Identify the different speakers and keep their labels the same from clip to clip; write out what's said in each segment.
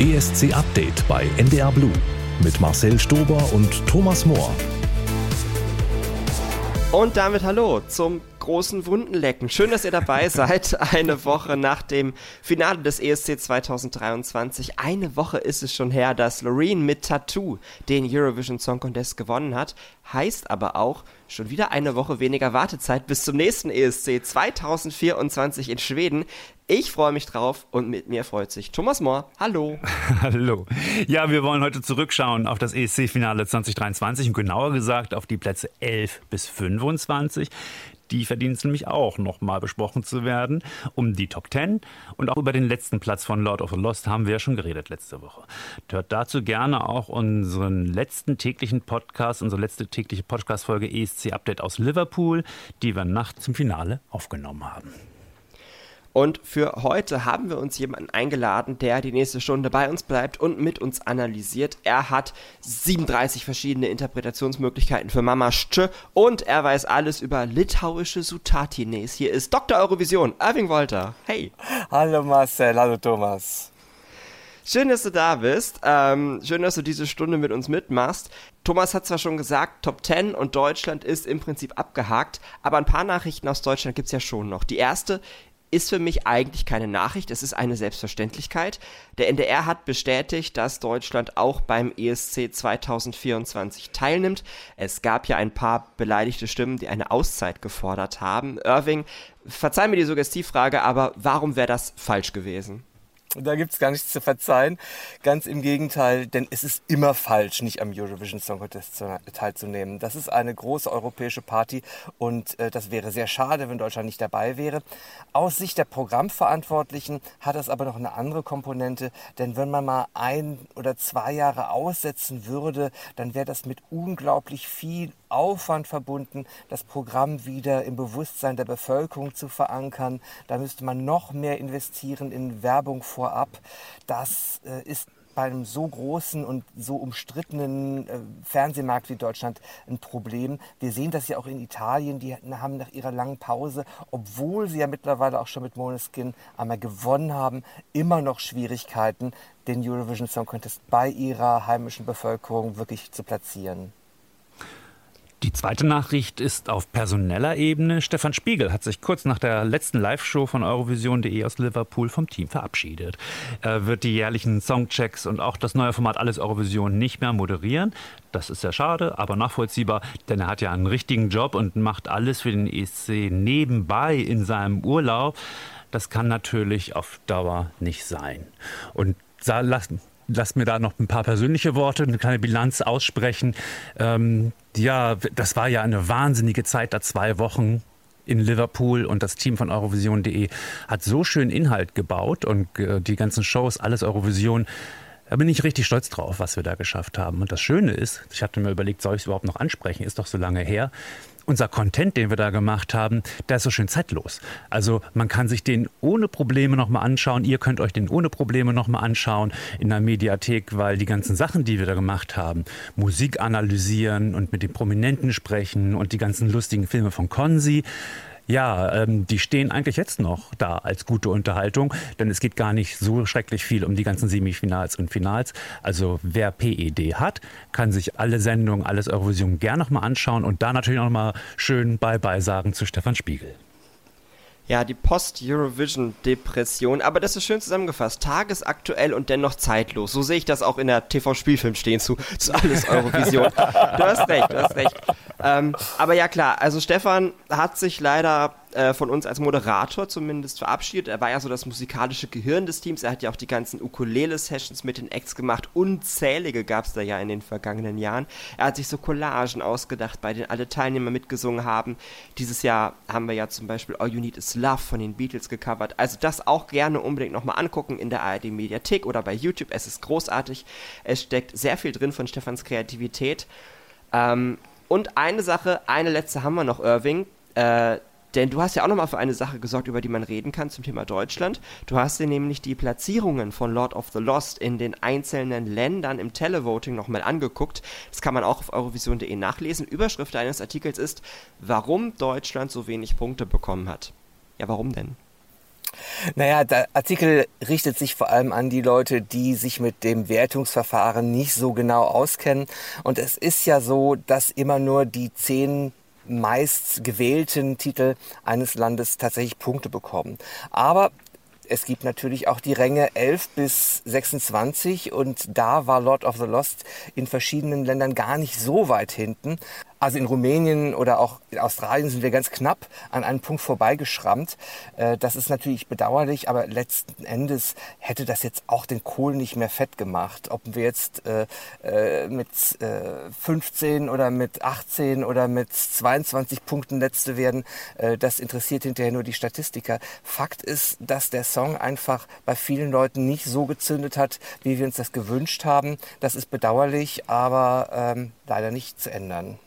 Speaker 1: ESC Update bei NDR Blue mit Marcel Stober und Thomas Mohr.
Speaker 2: Und damit hallo zum großen Wundenlecken. Schön, dass ihr dabei seid. Eine Woche nach dem Finale des ESC 2023. Eine Woche ist es schon her, dass Loreen mit Tattoo den Eurovision Song Contest gewonnen hat. Heißt aber auch, schon wieder eine Woche weniger Wartezeit bis zum nächsten ESC 2024 in Schweden. Ich freue mich drauf und mit mir freut sich Thomas Mohr. Hallo.
Speaker 3: Hallo. Ja, wir wollen heute zurückschauen auf das ESC-Finale 2023 und genauer gesagt auf die Plätze 11 bis 25. Die verdienen es nämlich auch, nochmal besprochen zu werden. Um die Top 10 und auch über den letzten Platz von Lord of the Lost haben wir ja schon geredet letzte Woche. Hört dazu gerne auch unseren letzten täglichen Podcast, unsere letzte tägliche Podcast-Folge ESC Update aus Liverpool, die wir nachts zum Finale aufgenommen haben.
Speaker 2: Und für heute haben wir uns jemanden eingeladen, der die nächste Stunde bei uns bleibt und mit uns analysiert. Er hat 37 verschiedene Interpretationsmöglichkeiten für Mama Sche und er weiß alles über litauische Sutatines. Hier ist Dr. Eurovision, Irving Wolter. Hey.
Speaker 4: Hallo Marcel, hallo Thomas.
Speaker 2: Schön, dass du da bist. Ähm, schön, dass du diese Stunde mit uns mitmachst. Thomas hat zwar schon gesagt, Top 10 und Deutschland ist im Prinzip abgehakt, aber ein paar Nachrichten aus Deutschland gibt es ja schon noch. Die erste ist für mich eigentlich keine Nachricht, es ist eine Selbstverständlichkeit. Der NDR hat bestätigt, dass Deutschland auch beim ESC 2024 teilnimmt. Es gab ja ein paar beleidigte Stimmen, die eine Auszeit gefordert haben. Irving, verzeih mir die Suggestivfrage, aber warum wäre das falsch gewesen?
Speaker 4: Da gibt's gar nichts zu verzeihen. Ganz im Gegenteil, denn es ist immer falsch, nicht am Eurovision Song Contest teilzunehmen. Das ist eine große europäische Party und äh, das wäre sehr schade, wenn Deutschland nicht dabei wäre. Aus Sicht der Programmverantwortlichen hat das aber noch eine andere Komponente, denn wenn man mal ein oder zwei Jahre aussetzen würde, dann wäre das mit unglaublich viel Aufwand verbunden, das Programm wieder im Bewusstsein der Bevölkerung zu verankern. Da müsste man noch mehr investieren in Werbung vorab. Das äh, ist bei einem so großen und so umstrittenen äh, Fernsehmarkt wie Deutschland ein Problem. Wir sehen das ja auch in Italien, die haben nach ihrer langen Pause, obwohl sie ja mittlerweile auch schon mit Moneskin einmal gewonnen haben, immer noch Schwierigkeiten, den Eurovision Song Contest bei ihrer heimischen Bevölkerung wirklich zu platzieren.
Speaker 3: Die zweite Nachricht ist auf personeller Ebene. Stefan Spiegel hat sich kurz nach der letzten Live-Show von Eurovision.de aus Liverpool vom Team verabschiedet. Er wird die jährlichen Songchecks und auch das neue Format Alles Eurovision nicht mehr moderieren. Das ist sehr schade, aber nachvollziehbar, denn er hat ja einen richtigen Job und macht alles für den ESC nebenbei in seinem Urlaub. Das kann natürlich auf Dauer nicht sein. Und lassen, lass mir da noch ein paar persönliche Worte, eine kleine Bilanz aussprechen. Ähm, ja, das war ja eine wahnsinnige Zeit, da zwei Wochen in Liverpool und das Team von Eurovision.de hat so schön Inhalt gebaut und äh, die ganzen Shows, alles Eurovision. Da bin ich richtig stolz drauf, was wir da geschafft haben. Und das Schöne ist, ich hatte mir überlegt, soll ich es überhaupt noch ansprechen? Ist doch so lange her unser Content, den wir da gemacht haben, der ist so schön zeitlos. Also man kann sich den ohne Probleme nochmal anschauen. Ihr könnt euch den ohne Probleme nochmal anschauen in der Mediathek, weil die ganzen Sachen, die wir da gemacht haben, Musik analysieren und mit den Prominenten sprechen und die ganzen lustigen Filme von Konzi, ja, ähm, die stehen eigentlich jetzt noch da als gute Unterhaltung, denn es geht gar nicht so schrecklich viel um die ganzen Semifinals und Finals. Also wer PED hat, kann sich alle Sendungen, alles Eurovision gern nochmal anschauen und da natürlich nochmal schön Bye-bye sagen zu Stefan Spiegel.
Speaker 2: Ja, die Post-Eurovision-Depression. Aber das ist schön zusammengefasst. Tagesaktuell und dennoch zeitlos. So sehe ich das auch in der TV-Spielfilm stehen zu, zu alles Eurovision. du hast recht, du hast recht. Ähm, aber ja, klar. Also Stefan hat sich leider äh, von uns als Moderator zumindest verabschiedet. Er war ja so das musikalische Gehirn des Teams. Er hat ja auch die ganzen Ukulele-Sessions mit den Acts gemacht. Unzählige gab es da ja in den vergangenen Jahren. Er hat sich so Collagen ausgedacht, bei denen alle Teilnehmer mitgesungen haben. Dieses Jahr haben wir ja zum Beispiel All You Need Is Love von den Beatles gecovert. Also das auch gerne unbedingt nochmal angucken in der ARD Mediathek oder bei YouTube. Es ist großartig. Es steckt sehr viel drin von Stefans Kreativität. Ähm, und eine Sache, eine letzte haben wir noch, Irving. Äh, denn du hast ja auch nochmal für eine Sache gesorgt, über die man reden kann zum Thema Deutschland. Du hast dir nämlich die Platzierungen von Lord of the Lost in den einzelnen Ländern im Televoting nochmal angeguckt. Das kann man auch auf eurovision.de nachlesen. Überschrift eines Artikels ist, warum Deutschland so wenig Punkte bekommen hat. Ja, warum denn?
Speaker 4: Naja, der Artikel richtet sich vor allem an die Leute, die sich mit dem Wertungsverfahren nicht so genau auskennen. Und es ist ja so, dass immer nur die zehn meist gewählten Titel eines Landes tatsächlich Punkte bekommen. Aber es gibt natürlich auch die Ränge 11 bis 26 und da war Lord of the Lost in verschiedenen Ländern gar nicht so weit hinten. Also in Rumänien oder auch in Australien sind wir ganz knapp an einem Punkt vorbeigeschrammt. Äh, das ist natürlich bedauerlich, aber letzten Endes hätte das jetzt auch den Kohl nicht mehr fett gemacht. Ob wir jetzt äh, äh, mit 15 oder mit 18 oder mit 22 Punkten Letzte werden, das interessiert hinterher nur die Statistiker. Fakt ist, dass der Song einfach bei vielen Leuten nicht so gezündet hat, wie wir uns das gewünscht haben. Das ist bedauerlich, aber ähm, leider nicht zu ändern.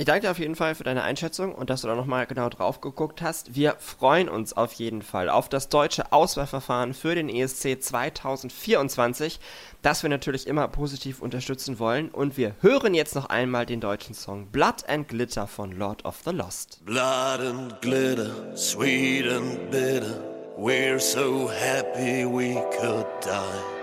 Speaker 2: Ich danke dir auf jeden Fall für deine Einschätzung und dass du da nochmal genau drauf geguckt hast. Wir freuen uns auf jeden Fall auf das deutsche Auswahlverfahren für den ESC 2024, das wir natürlich immer positiv unterstützen wollen. Und wir hören jetzt noch einmal den deutschen Song Blood and Glitter von Lord of the Lost.
Speaker 5: Blood and glitter, sweet and bitter, we're so happy we could die.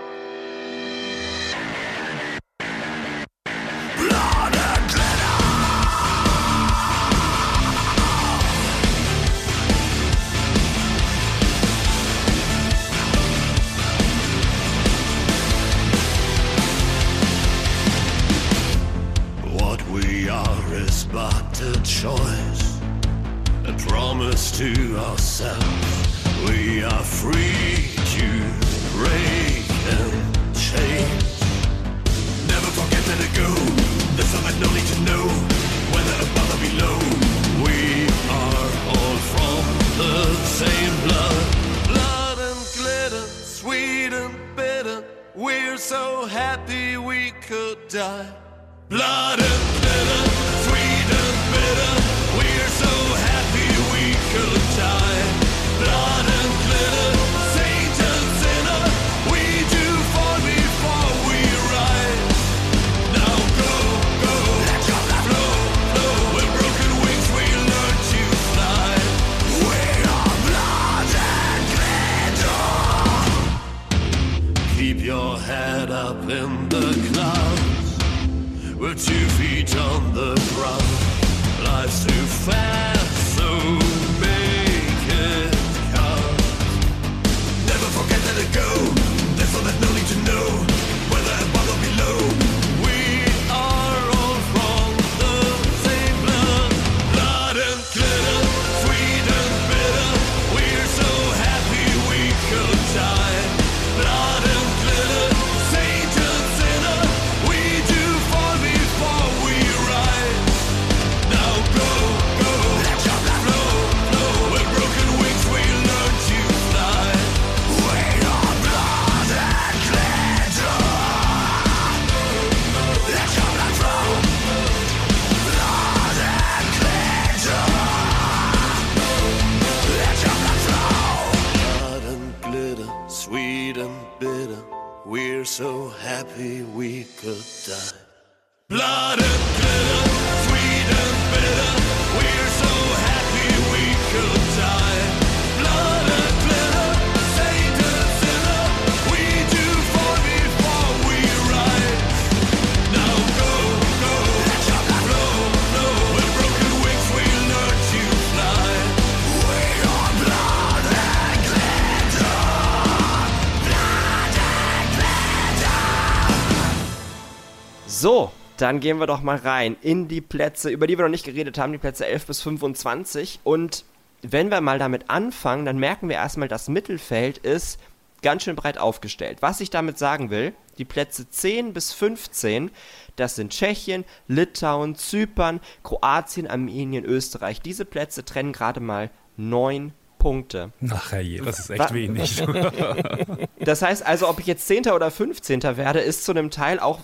Speaker 2: Dann gehen wir doch mal rein in die Plätze, über die wir noch nicht geredet haben, die Plätze 11 bis 25. Und wenn wir mal damit anfangen, dann merken wir erstmal, das Mittelfeld ist ganz schön breit aufgestellt. Was ich damit sagen will, die Plätze 10 bis 15, das sind Tschechien, Litauen, Zypern, Kroatien, Armenien, Österreich. Diese Plätze trennen gerade mal neun Punkte.
Speaker 3: Ach je, das ist echt
Speaker 2: Wa-
Speaker 3: wenig.
Speaker 2: Das heißt also, ob ich jetzt 10. oder 15. werde, ist zu einem Teil auch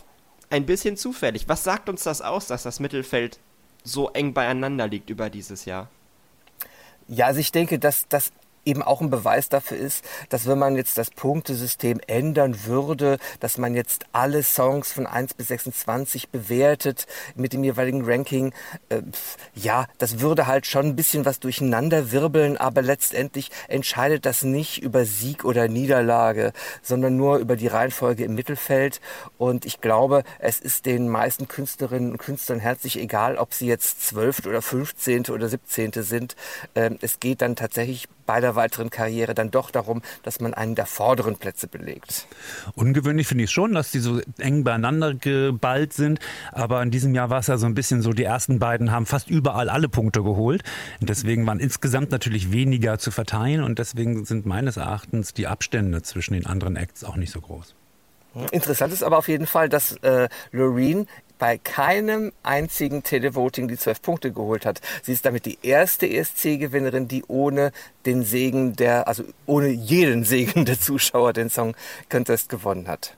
Speaker 2: ein bisschen zufällig. Was sagt uns das aus, dass das Mittelfeld so eng beieinander liegt über dieses Jahr?
Speaker 4: Ja, also ich denke, dass das eben auch ein Beweis dafür ist, dass wenn man jetzt das Punktesystem ändern würde, dass man jetzt alle Songs von 1 bis 26 bewertet mit dem jeweiligen Ranking, äh, ja, das würde halt schon ein bisschen was durcheinander wirbeln, aber letztendlich entscheidet das nicht über Sieg oder Niederlage, sondern nur über die Reihenfolge im Mittelfeld. Und ich glaube, es ist den meisten Künstlerinnen und Künstlern herzlich egal, ob sie jetzt 12. oder 15. oder 17. sind. Ähm, es geht dann tatsächlich bei der weiteren Karriere dann doch darum, dass man einen der vorderen Plätze belegt.
Speaker 3: Ungewöhnlich finde ich schon, dass die so eng beieinander geballt sind. Aber in diesem Jahr war es ja so ein bisschen so, die ersten beiden haben fast überall alle Punkte geholt. Und deswegen waren insgesamt natürlich weniger zu verteilen. Und deswegen sind meines Erachtens die Abstände zwischen den anderen Acts auch nicht so groß.
Speaker 4: Interessant ist aber auf jeden Fall, dass äh, Loreen bei keinem einzigen Televoting die zwölf Punkte geholt hat. Sie ist damit die erste ESC-Gewinnerin, die ohne den Segen der, also ohne jeden Segen der Zuschauer den Song Contest gewonnen hat.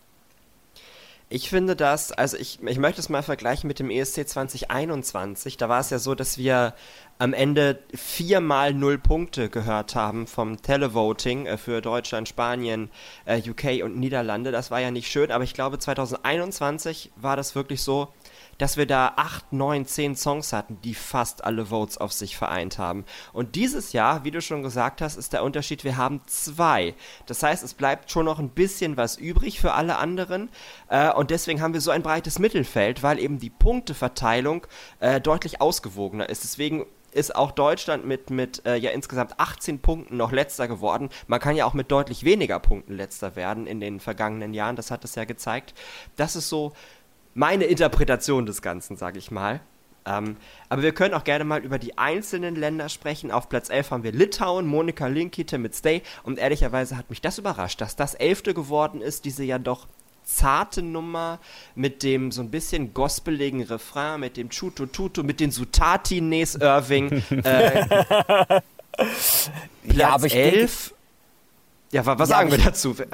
Speaker 2: Ich finde das, also ich, ich möchte es mal vergleichen mit dem ESC 2021. Da war es ja so, dass wir am Ende viermal null Punkte gehört haben vom Televoting äh, für Deutschland, Spanien, äh, UK und Niederlande. Das war ja nicht schön, aber ich glaube 2021 war das wirklich so, dass wir da acht, neun, zehn Songs hatten, die fast alle Votes auf sich vereint haben. Und dieses Jahr, wie du schon gesagt hast, ist der Unterschied, wir haben zwei. Das heißt, es bleibt schon noch ein bisschen was übrig für alle anderen. Äh, und deswegen haben wir so ein breites Mittelfeld, weil eben die Punkteverteilung deutlich ausgewogener ist. Deswegen ist auch Deutschland mit, mit äh, ja insgesamt 18 Punkten noch letzter geworden. Man kann ja auch mit deutlich weniger Punkten letzter werden in den vergangenen Jahren, das hat es ja gezeigt. Das ist so meine Interpretation des Ganzen, sage ich mal. Ähm, aber wir können auch gerne mal über die einzelnen Länder sprechen. Auf Platz 11 haben wir Litauen, Monika Linkite mit Stay. Und ehrlicherweise hat mich das überrascht, dass das Elfte geworden ist, diese ja doch zarte Nummer mit dem so ein bisschen gospeligen Refrain, mit dem Chuto Tutu, mit den Sutati Nes Irving. Äh, Platz ja, aber ich 11. Denke, ja, was ja, sagen wir dazu?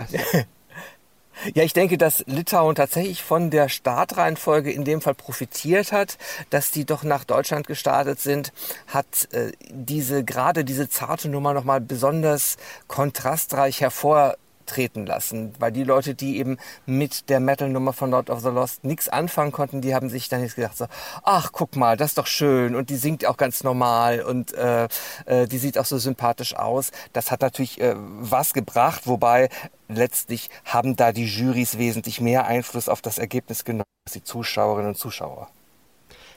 Speaker 4: Ja, ich denke, dass Litauen tatsächlich von der Startreihenfolge in dem Fall profitiert hat, dass die doch nach Deutschland gestartet sind, hat äh, diese gerade diese zarte Nummer noch mal besonders kontrastreich hervor treten lassen, weil die Leute, die eben mit der Metal-Nummer von Lord of the Lost nichts anfangen konnten, die haben sich dann jetzt gedacht so, ach guck mal, das ist doch schön und die singt auch ganz normal und äh, äh, die sieht auch so sympathisch aus. Das hat natürlich äh, was gebracht, wobei letztlich haben da die Jurys wesentlich mehr Einfluss auf das Ergebnis genommen als die Zuschauerinnen und Zuschauer.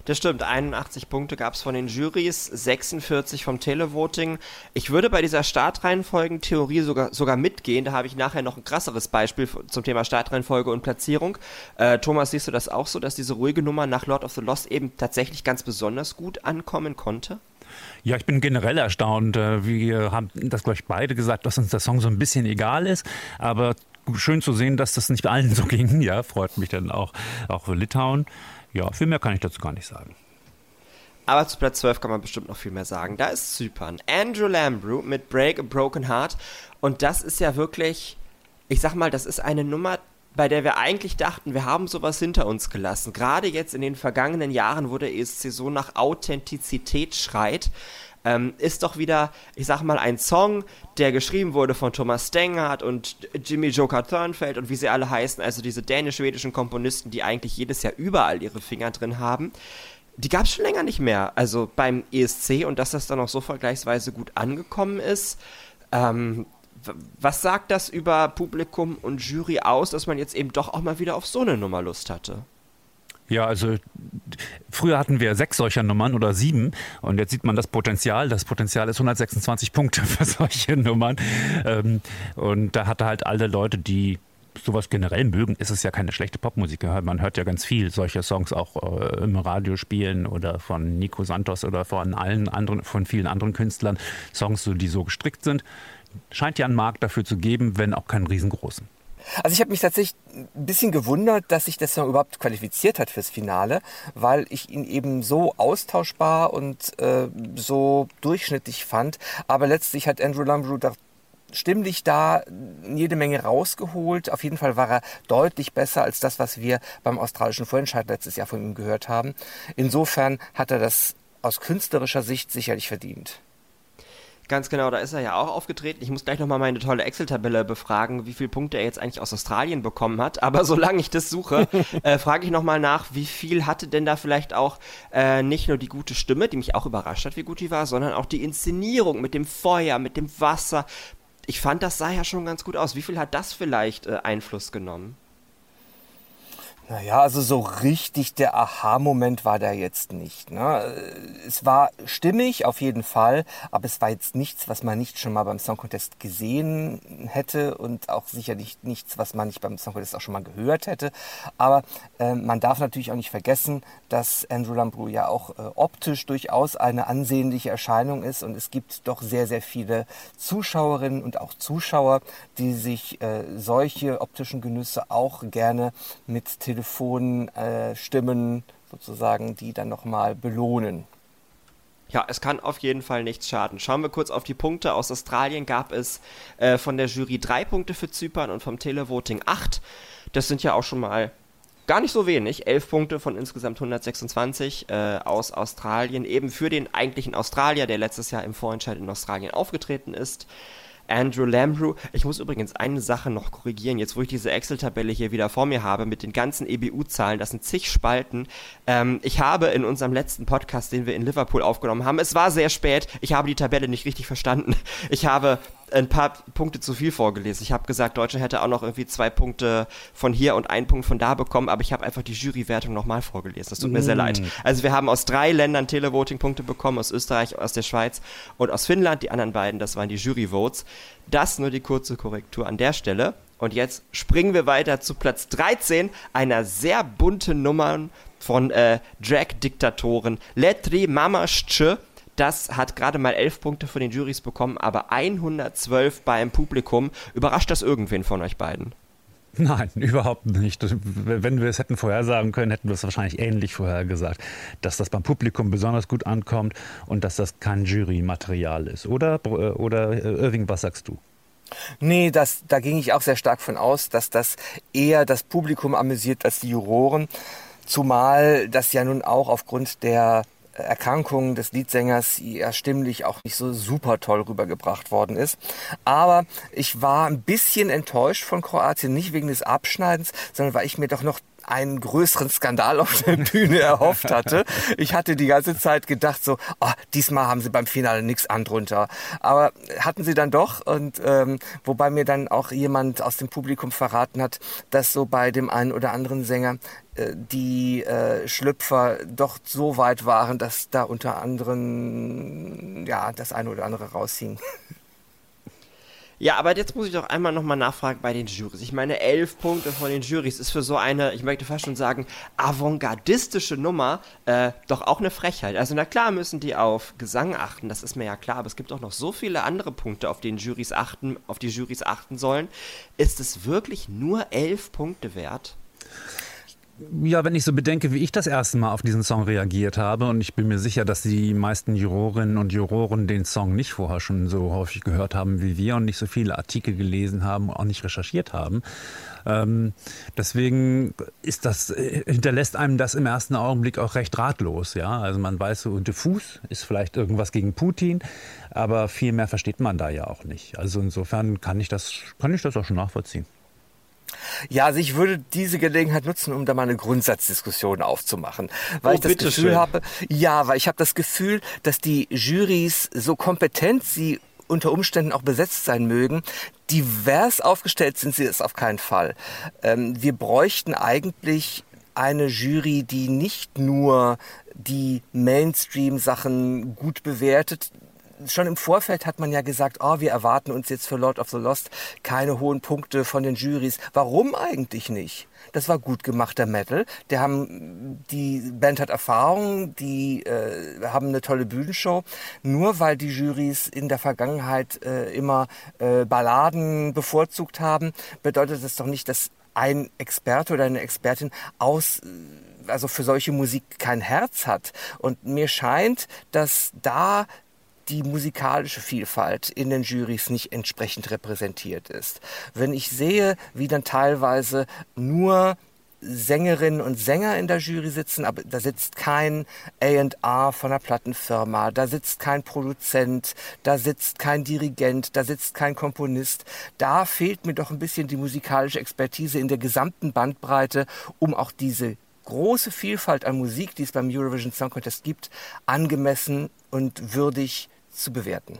Speaker 2: Das stimmt, 81 Punkte gab es von den Jurys, 46 vom Televoting. Ich würde bei dieser Startreihenfolgen-Theorie sogar, sogar mitgehen. Da habe ich nachher noch ein krasseres Beispiel zum Thema Startreihenfolge und Platzierung. Äh, Thomas, siehst du das auch so, dass diese ruhige Nummer nach Lord of the Lost eben tatsächlich ganz besonders gut ankommen konnte?
Speaker 3: Ja, ich bin generell erstaunt. Äh, wir haben das, glaube ich, beide gesagt, dass uns der Song so ein bisschen egal ist. Aber schön zu sehen, dass das nicht allen so ging. Ja, freut mich dann auch, auch für Litauen. Ja, viel mehr kann ich dazu gar nicht sagen.
Speaker 2: Aber zu Platz 12 kann man bestimmt noch viel mehr sagen. Da ist Zypern. Andrew Lambrew mit Break a Broken Heart. Und das ist ja wirklich, ich sag mal, das ist eine Nummer, bei der wir eigentlich dachten, wir haben sowas hinter uns gelassen. Gerade jetzt in den vergangenen Jahren, wo der ESC so nach Authentizität schreit, ähm, ist doch wieder, ich sag mal, ein Song, der geschrieben wurde von Thomas Stengert und Jimmy Joker Thurnfeld und wie sie alle heißen, also diese dänisch-schwedischen Komponisten, die eigentlich jedes Jahr überall ihre Finger drin haben. Die gab es schon länger nicht mehr, also beim ESC und dass das dann auch so vergleichsweise gut angekommen ist. Ähm, was sagt das über Publikum und Jury aus, dass man jetzt eben doch auch mal wieder auf so eine Nummer Lust hatte?
Speaker 3: Ja, also früher hatten wir sechs solcher Nummern oder sieben und jetzt sieht man das Potenzial. Das Potenzial ist 126 Punkte für solche Nummern. Ähm, und da hatte halt alle Leute, die sowas generell mögen, ist es ja keine schlechte Popmusik. Man hört ja ganz viel solche Songs auch äh, im Radio spielen oder von Nico Santos oder von allen anderen, von vielen anderen Künstlern. Songs, die so gestrickt sind. Scheint ja einen Markt dafür zu geben, wenn auch keinen riesengroßen.
Speaker 4: Also ich habe mich tatsächlich ein bisschen gewundert, dass sich das Song überhaupt qualifiziert hat fürs Finale, weil ich ihn eben so austauschbar und äh, so durchschnittlich fand. Aber letztlich hat Andrew Lumbrew da stimmlich da jede Menge rausgeholt. Auf jeden Fall war er deutlich besser als das, was wir beim australischen Vorentscheid letztes Jahr von ihm gehört haben. Insofern hat er das aus künstlerischer Sicht sicherlich verdient.
Speaker 2: Ganz genau, da ist er ja auch aufgetreten. Ich muss gleich nochmal meine tolle Excel-Tabelle befragen, wie viele Punkte er jetzt eigentlich aus Australien bekommen hat. Aber solange ich das suche, äh, frage ich nochmal nach, wie viel hatte denn da vielleicht auch äh, nicht nur die gute Stimme, die mich auch überrascht hat, wie gut die war, sondern auch die Inszenierung mit dem Feuer, mit dem Wasser. Ich fand, das sah ja schon ganz gut aus. Wie viel hat das vielleicht äh, Einfluss genommen?
Speaker 4: Naja, also so richtig der Aha-Moment war da jetzt nicht. Ne? Es war stimmig auf jeden Fall, aber es war jetzt nichts, was man nicht schon mal beim Song Contest gesehen hätte und auch sicherlich nichts, was man nicht beim Song Contest auch schon mal gehört hätte. Aber äh, man darf natürlich auch nicht vergessen, dass Andrew Lambrou ja auch äh, optisch durchaus eine ansehnliche Erscheinung ist und es gibt doch sehr, sehr viele Zuschauerinnen und auch Zuschauer, die sich äh, solche optischen Genüsse auch gerne mit Telefonstimmen äh, sozusagen, die dann nochmal belohnen.
Speaker 2: Ja, es kann auf jeden Fall nichts schaden. Schauen wir kurz auf die Punkte. Aus Australien gab es äh, von der Jury drei Punkte für Zypern und vom Televoting acht. Das sind ja auch schon mal gar nicht so wenig. Elf Punkte von insgesamt 126 äh, aus Australien. Eben für den eigentlichen Australier, der letztes Jahr im Vorentscheid in Australien aufgetreten ist. Andrew Lambrew. Ich muss übrigens eine Sache noch korrigieren, jetzt wo ich diese Excel-Tabelle hier wieder vor mir habe mit den ganzen EBU-Zahlen, das sind zig Spalten. Ähm, ich habe in unserem letzten Podcast, den wir in Liverpool aufgenommen haben, es war sehr spät, ich habe die Tabelle nicht richtig verstanden. Ich habe ein paar Punkte zu viel vorgelesen. Ich habe gesagt, Deutschland hätte auch noch irgendwie zwei Punkte von hier und einen Punkt von da bekommen, aber ich habe einfach die Jurywertung nochmal vorgelesen. Das tut mir sehr leid. Also wir haben aus drei Ländern Televoting-Punkte bekommen, aus Österreich, aus der Schweiz und aus Finnland. Die anderen beiden, das waren die Jury-Votes. Das nur die kurze Korrektur an der Stelle. Und jetzt springen wir weiter zu Platz 13 einer sehr bunten Nummer von äh, Drag-Diktatoren Letri Mamasche das hat gerade mal 11 Punkte von den Jurys bekommen, aber 112 beim Publikum. Überrascht das irgendwen von euch beiden?
Speaker 3: Nein, überhaupt nicht. Wenn wir es hätten vorhersagen können, hätten wir es wahrscheinlich ähnlich vorhergesagt, dass das beim Publikum besonders gut ankommt und dass das kein Jurymaterial ist. Oder, oder äh, Irving, was sagst du?
Speaker 4: Nee, das, da ging ich auch sehr stark von aus, dass das eher das Publikum amüsiert als die Juroren. Zumal das ja nun auch aufgrund der Erkrankung des Liedsängers ja stimmlich auch nicht so super toll rübergebracht worden ist. Aber ich war ein bisschen enttäuscht von Kroatien, nicht wegen des Abschneidens, sondern weil ich mir doch noch einen größeren Skandal auf der Bühne erhofft hatte. Ich hatte die ganze Zeit gedacht, so, oh, diesmal haben sie beim Finale nichts an drunter. Aber hatten sie dann doch und ähm, wobei mir dann auch jemand aus dem Publikum verraten hat, dass so bei dem einen oder anderen Sänger die äh, Schlüpfer doch so weit waren, dass da unter anderem ja das eine oder andere raushing.
Speaker 2: Ja, aber jetzt muss ich doch einmal nochmal nachfragen bei den Jurys. Ich meine, elf Punkte von den Jurys ist für so eine, ich möchte fast schon sagen, avantgardistische Nummer äh, doch auch eine Frechheit. Also na klar müssen die auf Gesang achten, das ist mir ja klar, aber es gibt auch noch so viele andere Punkte, auf denen Jurys achten, auf die Jurys achten sollen. Ist es wirklich nur elf Punkte wert?
Speaker 3: Ja, wenn ich so bedenke, wie ich das erste Mal auf diesen Song reagiert habe, und ich bin mir sicher, dass die meisten Jurorinnen und Juroren den Song nicht vorher schon so häufig gehört haben wie wir und nicht so viele Artikel gelesen haben, auch nicht recherchiert haben. Ähm, deswegen ist das, äh, hinterlässt einem das im ersten Augenblick auch recht ratlos. Ja? Also man weiß so diffus, ist vielleicht irgendwas gegen Putin, aber viel mehr versteht man da ja auch nicht. Also insofern kann ich das, kann ich das auch schon nachvollziehen.
Speaker 4: Ja, also ich würde diese Gelegenheit nutzen, um da mal eine Grundsatzdiskussion aufzumachen, weil
Speaker 2: oh,
Speaker 4: ich das Gefühl
Speaker 2: schön.
Speaker 4: habe, ja, weil ich habe das Gefühl, dass die Jurys so kompetent sie unter Umständen auch besetzt sein mögen, divers aufgestellt sind sie es auf keinen Fall. Ähm, wir bräuchten eigentlich eine Jury, die nicht nur die Mainstream-Sachen gut bewertet, schon im Vorfeld hat man ja gesagt, oh, wir erwarten uns jetzt für Lord of the Lost keine hohen Punkte von den Juries. Warum eigentlich nicht? Das war gut gemachter Metal. Der haben, die Band hat Erfahrung, die äh, haben eine tolle Bühnenshow. Nur weil die Juries in der Vergangenheit äh, immer äh, Balladen bevorzugt haben, bedeutet das doch nicht, dass ein Experte oder eine Expertin aus also für solche Musik kein Herz hat. Und mir scheint, dass da die musikalische Vielfalt in den Jurys nicht entsprechend repräsentiert ist. Wenn ich sehe, wie dann teilweise nur Sängerinnen und Sänger in der Jury sitzen, aber da sitzt kein A&R von einer Plattenfirma, da sitzt kein Produzent, da sitzt kein Dirigent, da sitzt kein Komponist. Da fehlt mir doch ein bisschen die musikalische Expertise in der gesamten Bandbreite, um auch diese große Vielfalt an Musik, die es beim Eurovision Song Contest gibt, angemessen und würdig zu bewerten.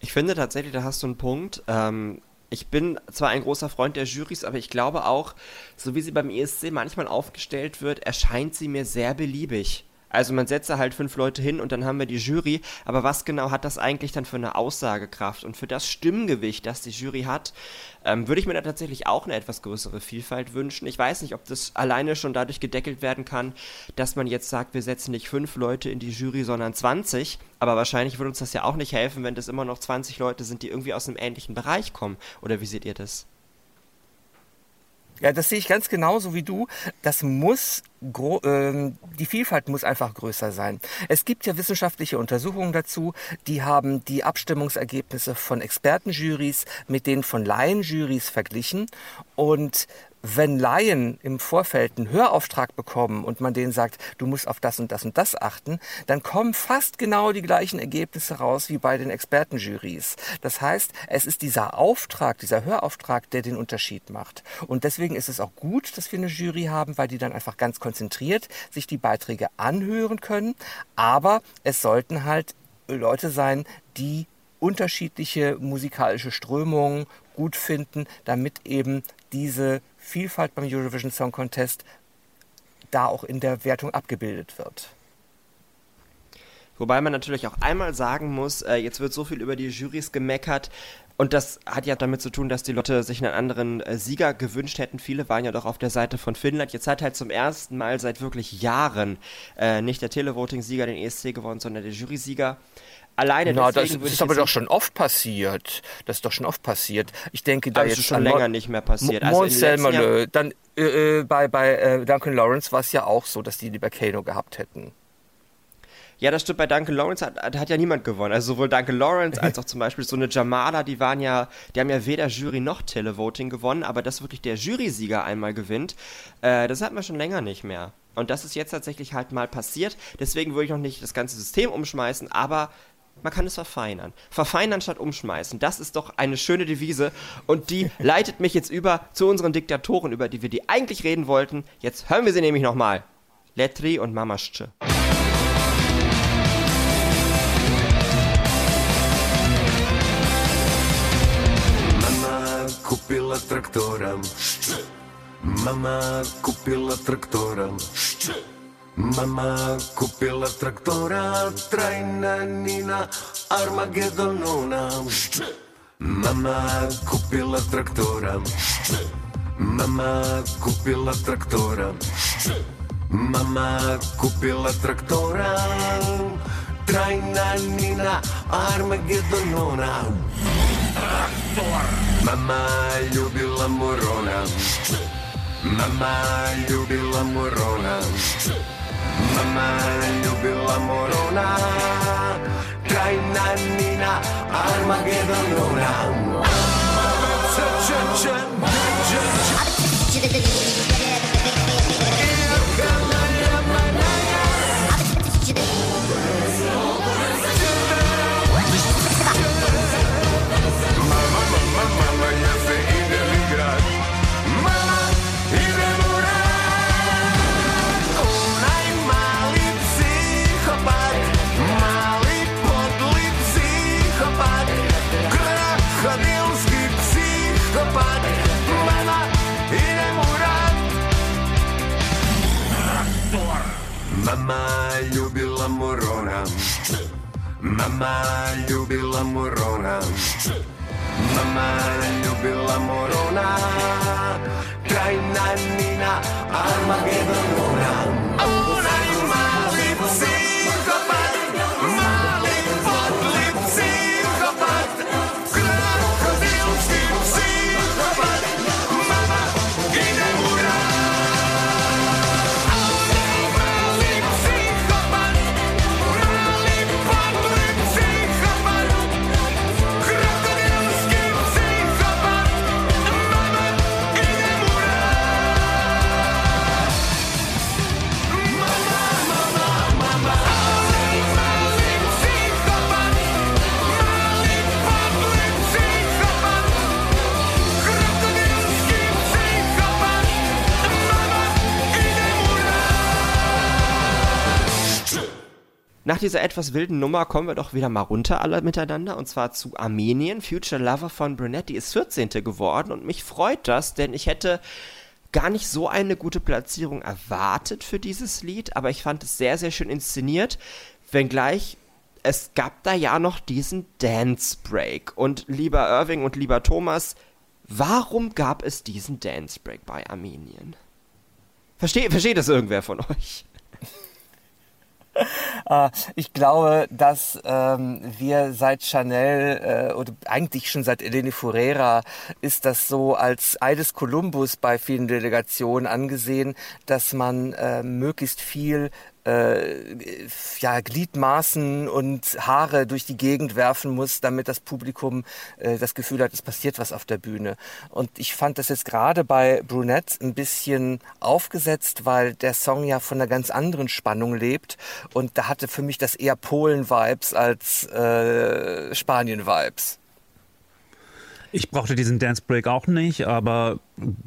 Speaker 2: Ich finde tatsächlich, da hast du einen Punkt. Ähm, ich bin zwar ein großer Freund der Jurys, aber ich glaube auch, so wie sie beim ESC manchmal aufgestellt wird, erscheint sie mir sehr beliebig. Also man setzt halt fünf Leute hin und dann haben wir die Jury, aber was genau hat das eigentlich dann für eine Aussagekraft? Und für das Stimmgewicht, das die Jury hat, ähm, würde ich mir da tatsächlich auch eine etwas größere Vielfalt wünschen. Ich weiß nicht, ob das alleine schon dadurch gedeckelt werden kann, dass man jetzt sagt, wir setzen nicht fünf Leute in die Jury, sondern 20. Aber wahrscheinlich würde uns das ja auch nicht helfen, wenn das immer noch 20 Leute sind, die irgendwie aus einem ähnlichen Bereich kommen. Oder wie seht ihr das?
Speaker 4: Ja, das sehe ich ganz genauso wie du. Das muss, ähm, die Vielfalt muss einfach größer sein. Es gibt ja wissenschaftliche Untersuchungen dazu, die haben die Abstimmungsergebnisse von Expertenjurys mit denen von Laienjurys verglichen und wenn Laien im Vorfeld einen Hörauftrag bekommen und man denen sagt, du musst auf das und das und das achten, dann kommen fast genau die gleichen Ergebnisse raus wie bei den Expertenjurys. Das heißt, es ist dieser Auftrag, dieser Hörauftrag, der den Unterschied macht. Und deswegen ist es auch gut, dass wir eine Jury haben, weil die dann einfach ganz konzentriert sich die Beiträge anhören können. Aber es sollten halt Leute sein, die unterschiedliche musikalische Strömungen gut finden, damit eben diese Vielfalt beim Eurovision Song Contest da auch in der Wertung abgebildet wird.
Speaker 2: Wobei man natürlich auch einmal sagen muss, äh, jetzt wird so viel über die Jurys gemeckert. Und das hat ja damit zu tun, dass die Leute sich einen anderen äh, Sieger gewünscht hätten. Viele waren ja doch auf der Seite von Finnland. Jetzt hat halt zum ersten Mal seit wirklich Jahren äh, nicht der Televoting-Sieger den ESC gewonnen, sondern der Jury-Sieger. Alleine
Speaker 4: Na, das ist aber doch schon oft passiert. Das ist doch schon oft passiert. Ich denke, da
Speaker 2: also
Speaker 4: jetzt
Speaker 2: schon länger nicht mehr passiert.
Speaker 4: Also Mont Selmerle, dann äh, äh, bei, bei äh, Duncan Lawrence war es ja auch so, dass die lieber Kano gehabt hätten.
Speaker 2: Ja, das stimmt. Bei Duncan Lawrence hat, hat ja niemand gewonnen. Also sowohl Duncan Lawrence als auch zum Beispiel so eine Jamala, die waren ja, die haben ja weder Jury noch Televoting gewonnen, aber dass wirklich der Jury-Sieger einmal gewinnt, äh, das hatten wir schon länger nicht mehr. Und das ist jetzt tatsächlich halt mal passiert. Deswegen würde ich noch nicht das ganze System umschmeißen, aber man kann es verfeinern. Verfeinern statt umschmeißen. Das ist doch eine schöne Devise. Und die leitet mich jetzt über zu unseren Diktatoren, über die wir die eigentlich reden wollten. Jetzt hören wir sie nämlich nochmal. Letri und Mamaschtsche.
Speaker 5: Mama kupila traktora. Mama kupila traktora. Мама купила трактора, трайна Нина Армагеддонона. Мама купила трактора. Мама купила трактора. Мама купила трактора, трайна Нина Армагеддонона. Мама любила Мурона. Mama ljubila Morona Mama je ljubila Morona Krajna Nina Armagedon Nona Mama ljubila Morona. Mama ljubila Morona. Mama ljubila Morona. Krajna Nina Armagedonona
Speaker 2: Nach dieser etwas wilden Nummer kommen wir doch wieder mal runter alle miteinander und zwar zu Armenien. Future Lover von Brunetti ist 14. geworden und mich freut das, denn ich hätte gar nicht so eine gute Platzierung erwartet für dieses Lied, aber ich fand es sehr, sehr schön inszeniert, wenngleich es gab da ja noch diesen Dance Break. Und lieber Irving und lieber Thomas, warum gab es diesen Dance Break bei Armenien? Versteht, versteht das irgendwer von euch?
Speaker 4: Äh, ich glaube, dass ähm, wir seit Chanel äh, oder eigentlich schon seit Eleni Furera ist das so als Ei des Kolumbus bei vielen Delegationen angesehen, dass man äh, möglichst viel äh, ja, Gliedmaßen und Haare durch die Gegend werfen muss, damit das Publikum äh, das Gefühl hat, es passiert was auf der Bühne. Und ich fand das jetzt gerade bei Brunette ein bisschen aufgesetzt, weil der Song ja von einer ganz anderen Spannung lebt. Und da hatte für mich das eher Polen-Vibes als äh, Spanien-Vibes.
Speaker 3: Ich brauchte diesen Dance Break auch nicht, aber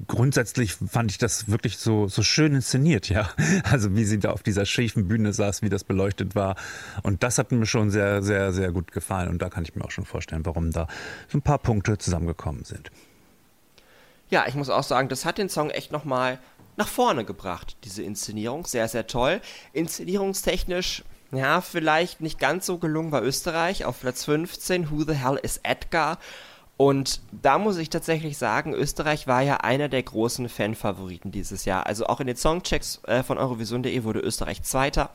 Speaker 3: grundsätzlich fand ich das wirklich so, so schön inszeniert, ja. Also wie sie da auf dieser schiefen Bühne saß, wie das beleuchtet war. Und das hat mir schon sehr, sehr, sehr gut gefallen. Und da kann ich mir auch schon vorstellen, warum da so ein paar Punkte zusammengekommen sind.
Speaker 2: Ja, ich muss auch sagen, das hat den Song echt nochmal nach vorne gebracht, diese Inszenierung. Sehr, sehr toll. Inszenierungstechnisch ja, vielleicht nicht ganz so gelungen bei Österreich auf Platz 15. Who the hell is Edgar? Und da muss ich tatsächlich sagen, Österreich war ja einer der großen Fanfavoriten dieses Jahr. Also auch in den Songchecks äh, von Eurovision.de wurde Österreich Zweiter.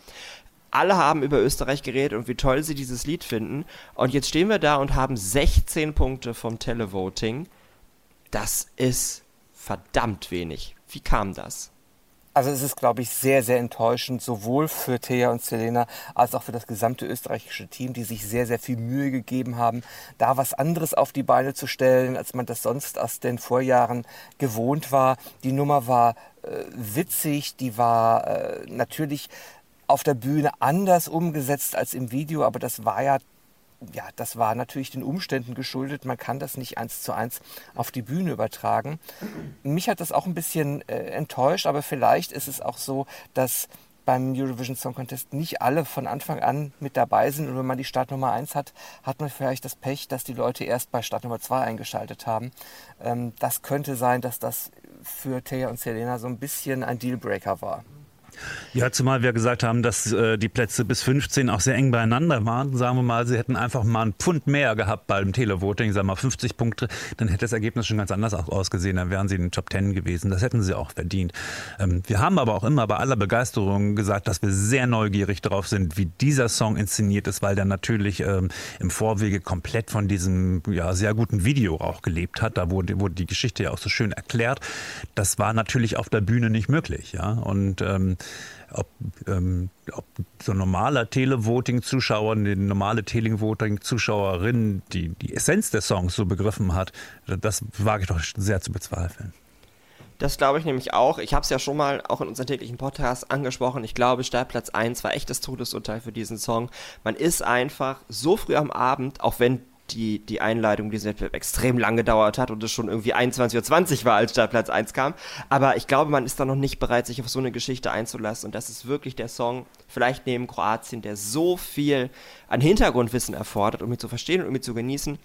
Speaker 2: Alle haben über Österreich geredet und wie toll sie dieses Lied finden. Und jetzt stehen wir da und haben 16 Punkte vom Televoting. Das ist verdammt wenig. Wie kam das?
Speaker 4: Also es ist, glaube ich, sehr, sehr enttäuschend, sowohl für Thea und Selena als auch für das gesamte österreichische Team, die sich sehr, sehr viel Mühe gegeben haben, da was anderes auf die Beine zu stellen, als man das sonst aus den Vorjahren gewohnt war. Die Nummer war äh, witzig, die war äh, natürlich auf der Bühne anders umgesetzt als im Video, aber das war ja ja, das war natürlich den Umständen geschuldet. Man kann das nicht eins zu eins auf die Bühne übertragen. Mich hat das auch ein bisschen äh, enttäuscht, aber vielleicht ist es auch so, dass beim Eurovision Song Contest nicht alle von Anfang an mit dabei sind. Und wenn man die Startnummer 1 hat, hat man vielleicht das Pech, dass die Leute erst bei Startnummer 2 eingeschaltet haben. Ähm, das könnte sein, dass das für Thea und Selena so ein bisschen ein Dealbreaker war.
Speaker 3: Ja, zumal wir gesagt haben, dass äh, die Plätze bis 15 auch sehr eng beieinander waren. Sagen wir mal, sie hätten einfach mal einen Pfund mehr gehabt beim Televoting, sagen wir mal 50 Punkte, dann hätte das Ergebnis schon ganz anders ausgesehen. Dann wären sie in den Top 10 gewesen. Das hätten sie auch verdient. Ähm, wir haben aber auch immer bei aller Begeisterung gesagt, dass wir sehr neugierig darauf sind, wie dieser Song inszeniert ist, weil der natürlich ähm, im Vorwege komplett von diesem ja, sehr guten Video auch gelebt hat. Da wurde, wurde die Geschichte ja auch so schön erklärt. Das war natürlich auf der Bühne nicht möglich. Ja? Und ähm, ob, ähm, ob so normaler Televoting-Zuschauer, eine normale Televoting-Zuschauerin die, die Essenz des Songs so begriffen hat, das wage ich doch sehr zu bezweifeln.
Speaker 2: Das glaube ich nämlich auch. Ich habe es ja schon mal auch in unserem täglichen Podcast angesprochen. Ich glaube, Startplatz 1 war echt das Todesurteil für diesen Song. Man ist einfach so früh am Abend, auch wenn die, die Einleitung dieses Wettbewerb extrem lang gedauert hat und es schon irgendwie 21.20 Uhr war, als Startplatz 1 kam. Aber ich glaube, man ist da noch nicht bereit, sich auf so eine Geschichte einzulassen. Und das ist wirklich der Song, vielleicht neben Kroatien, der so viel an Hintergrundwissen erfordert, um ihn zu verstehen und um ihn zu genießen.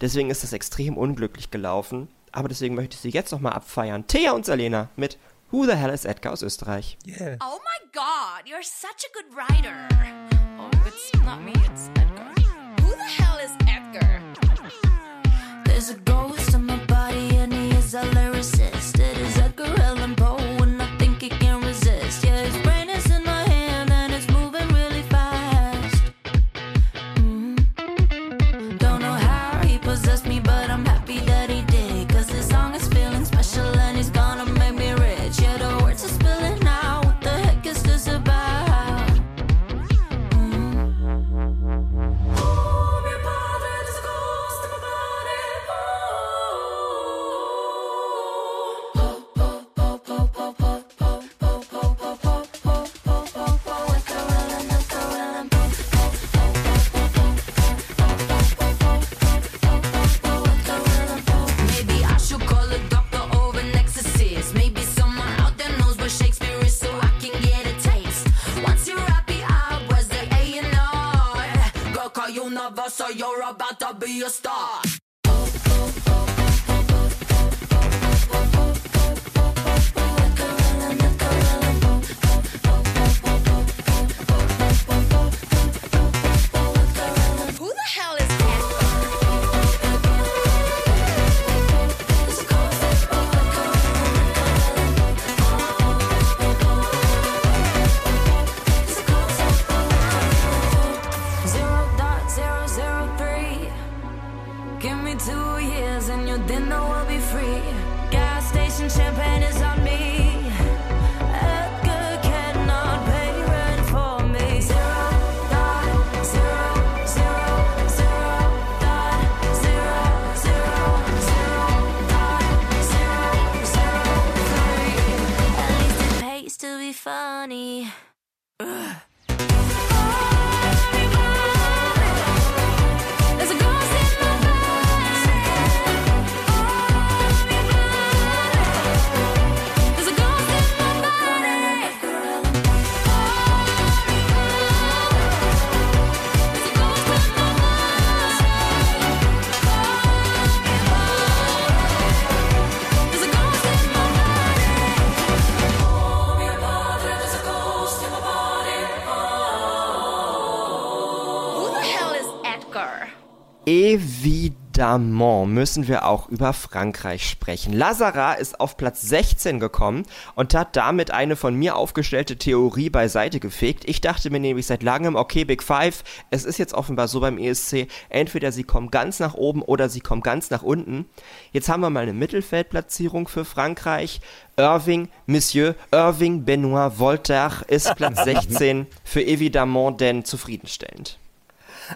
Speaker 2: Deswegen ist das extrem unglücklich gelaufen. Aber deswegen möchte ich sie jetzt nochmal abfeiern. Thea und Salena mit Who the Hell is Edgar aus Österreich?
Speaker 6: Yeah. Oh my god, you're such a good writer. Oh, it's not me, it's Edgar. There's a ghost in my body and he is a lyricist.
Speaker 2: Evidemment müssen wir auch über Frankreich sprechen. Lazara ist auf Platz 16 gekommen und hat damit eine von mir aufgestellte Theorie beiseite gefegt. Ich dachte mir nämlich seit langem, okay, Big Five, es ist jetzt offenbar so beim ESC, entweder sie kommen ganz nach oben oder sie kommen ganz nach unten. Jetzt haben wir mal eine Mittelfeldplatzierung für Frankreich. Irving, Monsieur, Irving Benoit Voltaire ist Platz 16 für Evidemment denn zufriedenstellend.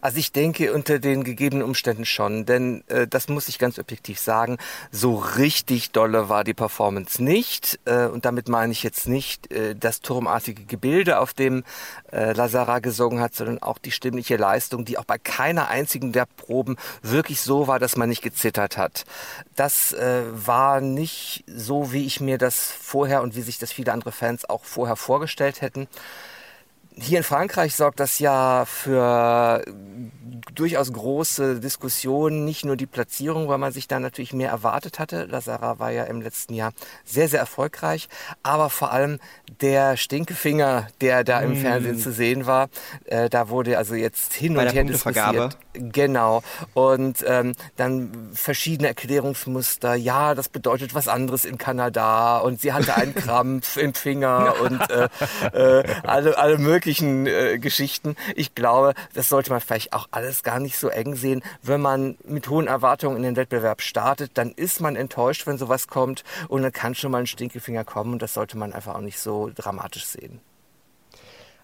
Speaker 4: Also ich denke unter den gegebenen Umständen schon, denn äh, das muss ich ganz objektiv sagen, so richtig dolle war die Performance nicht äh, und damit meine ich jetzt nicht äh, das turmartige Gebilde, auf dem äh, Lazara gesungen hat, sondern auch die stimmliche Leistung, die auch bei keiner einzigen der Proben wirklich so war, dass man nicht gezittert hat. Das äh, war nicht so, wie ich mir das vorher und wie sich das viele andere Fans auch vorher vorgestellt hätten. Hier in Frankreich sorgt das ja für durchaus große Diskussionen, nicht nur die Platzierung, weil man sich da natürlich mehr erwartet hatte. Lazara war ja im letzten Jahr sehr, sehr erfolgreich, aber vor allem der Stinkefinger, der da im Fernsehen zu sehen war, äh, da wurde also jetzt hin
Speaker 2: Bei
Speaker 4: und her diskutiert. Genau. Und ähm, dann verschiedene Erklärungsmuster. Ja, das bedeutet was anderes in Kanada und sie hatte einen Krampf im Finger und äh, äh, alle, alle möglichen äh, Geschichten. Ich glaube, das sollte man vielleicht auch alles gar nicht so eng sehen. Wenn man mit hohen Erwartungen in den Wettbewerb startet, dann ist man enttäuscht, wenn sowas kommt und dann kann schon mal ein Stinkefinger kommen und das sollte man einfach auch nicht so dramatisch sehen.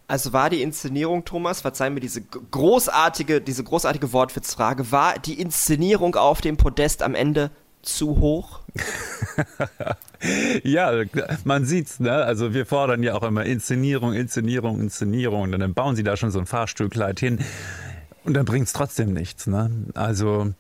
Speaker 2: Also war die Inszenierung, Thomas, verzeih mir diese großartige, diese großartige Wortwitzfrage, war die Inszenierung auf dem Podest am Ende zu hoch?
Speaker 3: Ja, man sieht's, ne? Also wir fordern ja auch immer Inszenierung, Inszenierung, Inszenierung. Und dann bauen sie da schon so ein Fahrstuhlkleid hin. Und dann bringt's trotzdem nichts, ne? Also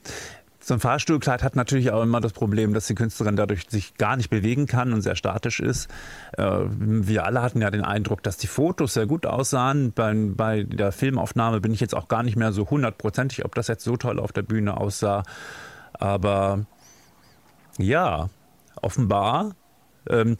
Speaker 3: so ein Fahrstuhlkleid hat natürlich auch immer das Problem, dass die Künstlerin dadurch sich gar nicht bewegen kann und sehr statisch ist. Äh, Wir alle hatten ja den Eindruck, dass die Fotos sehr gut aussahen. Bei, bei der Filmaufnahme bin ich jetzt auch gar nicht mehr so hundertprozentig, ob das jetzt so toll auf der Bühne aussah. Aber ja, offenbar ähm,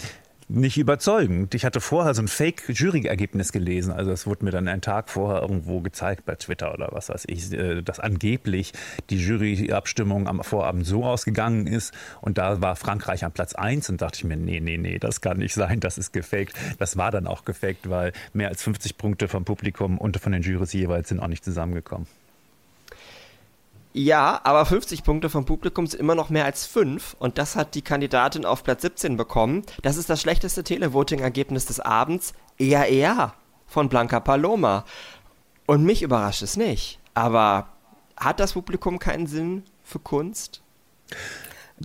Speaker 3: nicht überzeugend. Ich hatte vorher so ein Fake-Jury-Ergebnis gelesen. Also es wurde mir dann einen Tag vorher irgendwo gezeigt bei Twitter oder was weiß ich, äh, dass angeblich die Juryabstimmung am Vorabend so ausgegangen ist. Und da war Frankreich am Platz 1 und dachte ich mir, nee, nee, nee, das kann nicht sein, das ist gefaked. Das war dann auch gefaked, weil mehr als 50 Punkte vom Publikum und von den Jurys jeweils sind auch nicht zusammengekommen.
Speaker 2: Ja, aber 50 Punkte vom Publikum sind immer noch mehr als 5 und das hat die Kandidatin auf Platz 17 bekommen. Das ist das schlechteste Televoting-Ergebnis des Abends. Ja, ja, von Blanca Paloma. Und mich überrascht es nicht. Aber hat das Publikum keinen Sinn für Kunst?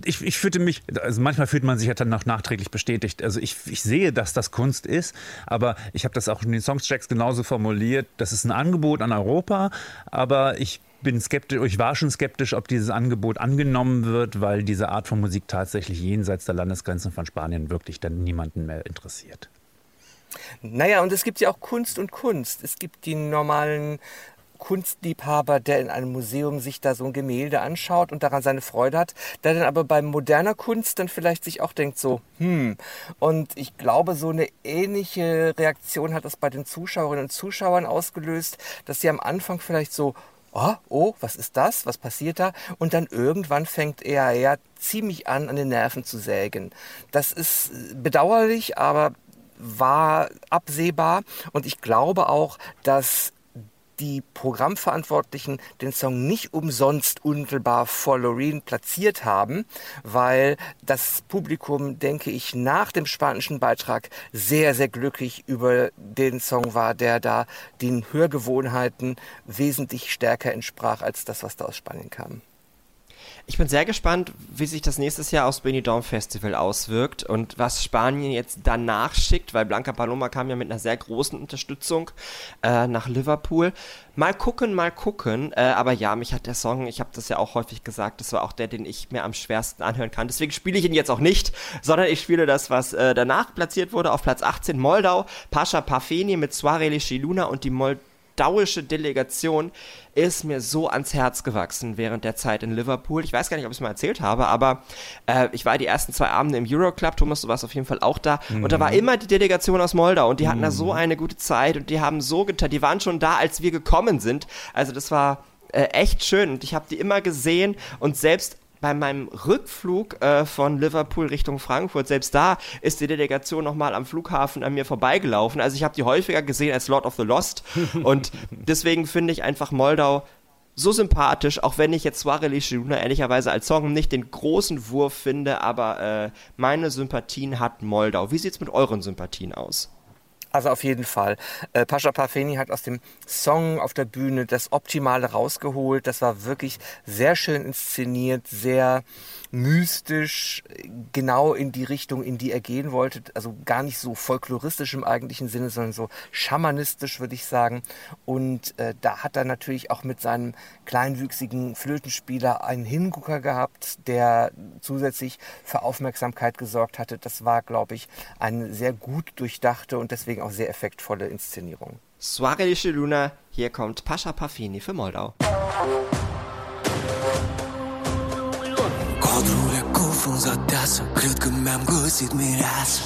Speaker 3: Ich, ich fühlte mich, also manchmal fühlt man sich ja dann noch nachträglich bestätigt. Also ich, ich sehe, dass das Kunst ist, aber ich habe das auch in den Songtracks genauso formuliert. Das ist ein Angebot an Europa, aber ich bin skeptisch, ich war schon skeptisch, ob dieses Angebot angenommen wird, weil diese Art von Musik tatsächlich jenseits der Landesgrenzen von Spanien wirklich dann niemanden mehr interessiert.
Speaker 4: Naja, und es gibt ja auch Kunst und Kunst. Es gibt die normalen Kunstliebhaber, der in einem Museum sich da so ein Gemälde anschaut und daran seine Freude hat, der dann aber bei moderner Kunst dann vielleicht sich auch denkt so, hm. Und ich glaube, so eine ähnliche Reaktion hat das bei den Zuschauerinnen und Zuschauern ausgelöst, dass sie am Anfang vielleicht so, oh, oh, was ist das? Was passiert da? Und dann irgendwann fängt er ja ziemlich an, an den Nerven zu sägen. Das ist äh, bedauerlich, aber war absehbar. Und ich glaube auch, dass die Programmverantwortlichen den Song nicht umsonst unmittelbar vor Loreen platziert haben, weil das Publikum, denke ich, nach dem spanischen Beitrag sehr, sehr glücklich über den Song war, der da den Hörgewohnheiten wesentlich stärker entsprach als das, was da aus Spanien kam.
Speaker 2: Ich bin sehr gespannt, wie sich das nächstes Jahr aufs Benidorm Festival auswirkt und was Spanien jetzt danach schickt, weil Blanca Paloma kam ja mit einer sehr großen Unterstützung äh, nach Liverpool. Mal gucken, mal gucken. Äh, aber ja, mich hat der Song, ich habe das ja auch häufig gesagt, das war auch der, den ich mir am schwersten anhören kann. Deswegen spiele ich ihn jetzt auch nicht, sondern ich spiele das, was äh, danach platziert wurde, auf Platz 18 Moldau, Pascha Parfeni mit Lishi Luna und die moldauische Delegation ist mir so ans Herz gewachsen während der Zeit in Liverpool. Ich weiß gar nicht, ob ich es mal erzählt habe, aber äh, ich war die ersten zwei Abende im Euroclub. Thomas, du warst auf jeden Fall auch da. Und da war immer die Delegation aus Moldau und die hatten da so eine gute Zeit und die haben so getan. Die waren schon da, als wir gekommen sind. Also das war äh, echt schön und ich habe die immer gesehen und selbst bei meinem Rückflug äh, von Liverpool Richtung Frankfurt, selbst da ist die Delegation nochmal am Flughafen an mir vorbeigelaufen. Also ich habe die häufiger gesehen als Lord of the Lost. Und deswegen finde ich einfach Moldau so sympathisch, auch wenn ich jetzt Soare Luna ehrlicherweise als Song nicht den großen Wurf finde, aber äh, meine Sympathien hat Moldau. Wie sieht's mit euren Sympathien aus?
Speaker 4: Also auf jeden Fall. Äh, Pascha Parfeni hat aus dem Song auf der Bühne das Optimale rausgeholt. Das war wirklich sehr schön inszeniert, sehr mystisch, genau in die Richtung, in die er gehen wollte. Also gar nicht so folkloristisch im eigentlichen Sinne, sondern so schamanistisch, würde ich sagen. Und äh, da hat er natürlich auch mit seinem kleinwüchsigen Flötenspieler einen Hingucker gehabt, der zusätzlich für Aufmerksamkeit gesorgt hatte. Das war, glaube ich, eine sehr gut durchdachte und deswegen auch sehr effektvolle Inszenierung.
Speaker 2: Soare Luna, hier kommt Pascha Parfini für Moldau.
Speaker 7: Codrurile confunzat deasă Cred că mi-am găsit mireasă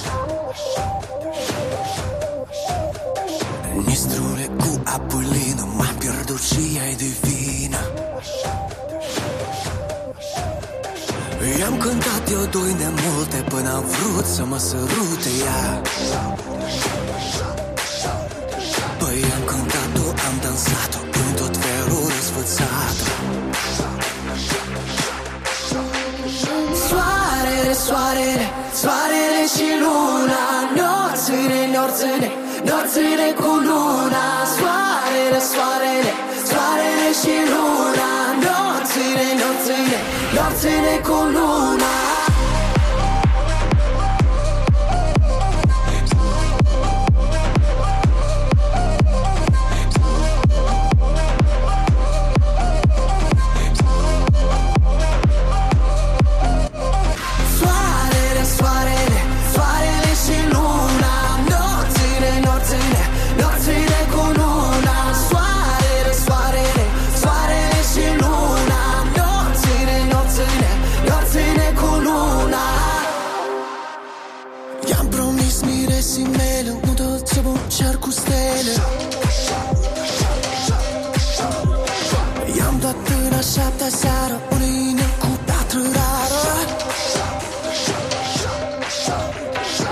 Speaker 7: Nistrule cu apulină M-am pierdut și ea divină I-am cântat eu doi nemulte Până am vrut să mă sărute ea Păi am dansat-o În tot felul răsfățat-o Soarele, soarele, soarele și luna Norțile, norțile, norțile cu luna. Soarele, soarele, soarele și luna Norțile, norțile, norțile cu luna miresii mele Nu tot să mă cer cu stele. I-am dat până a șaptea seară Un inel cu piatră rară.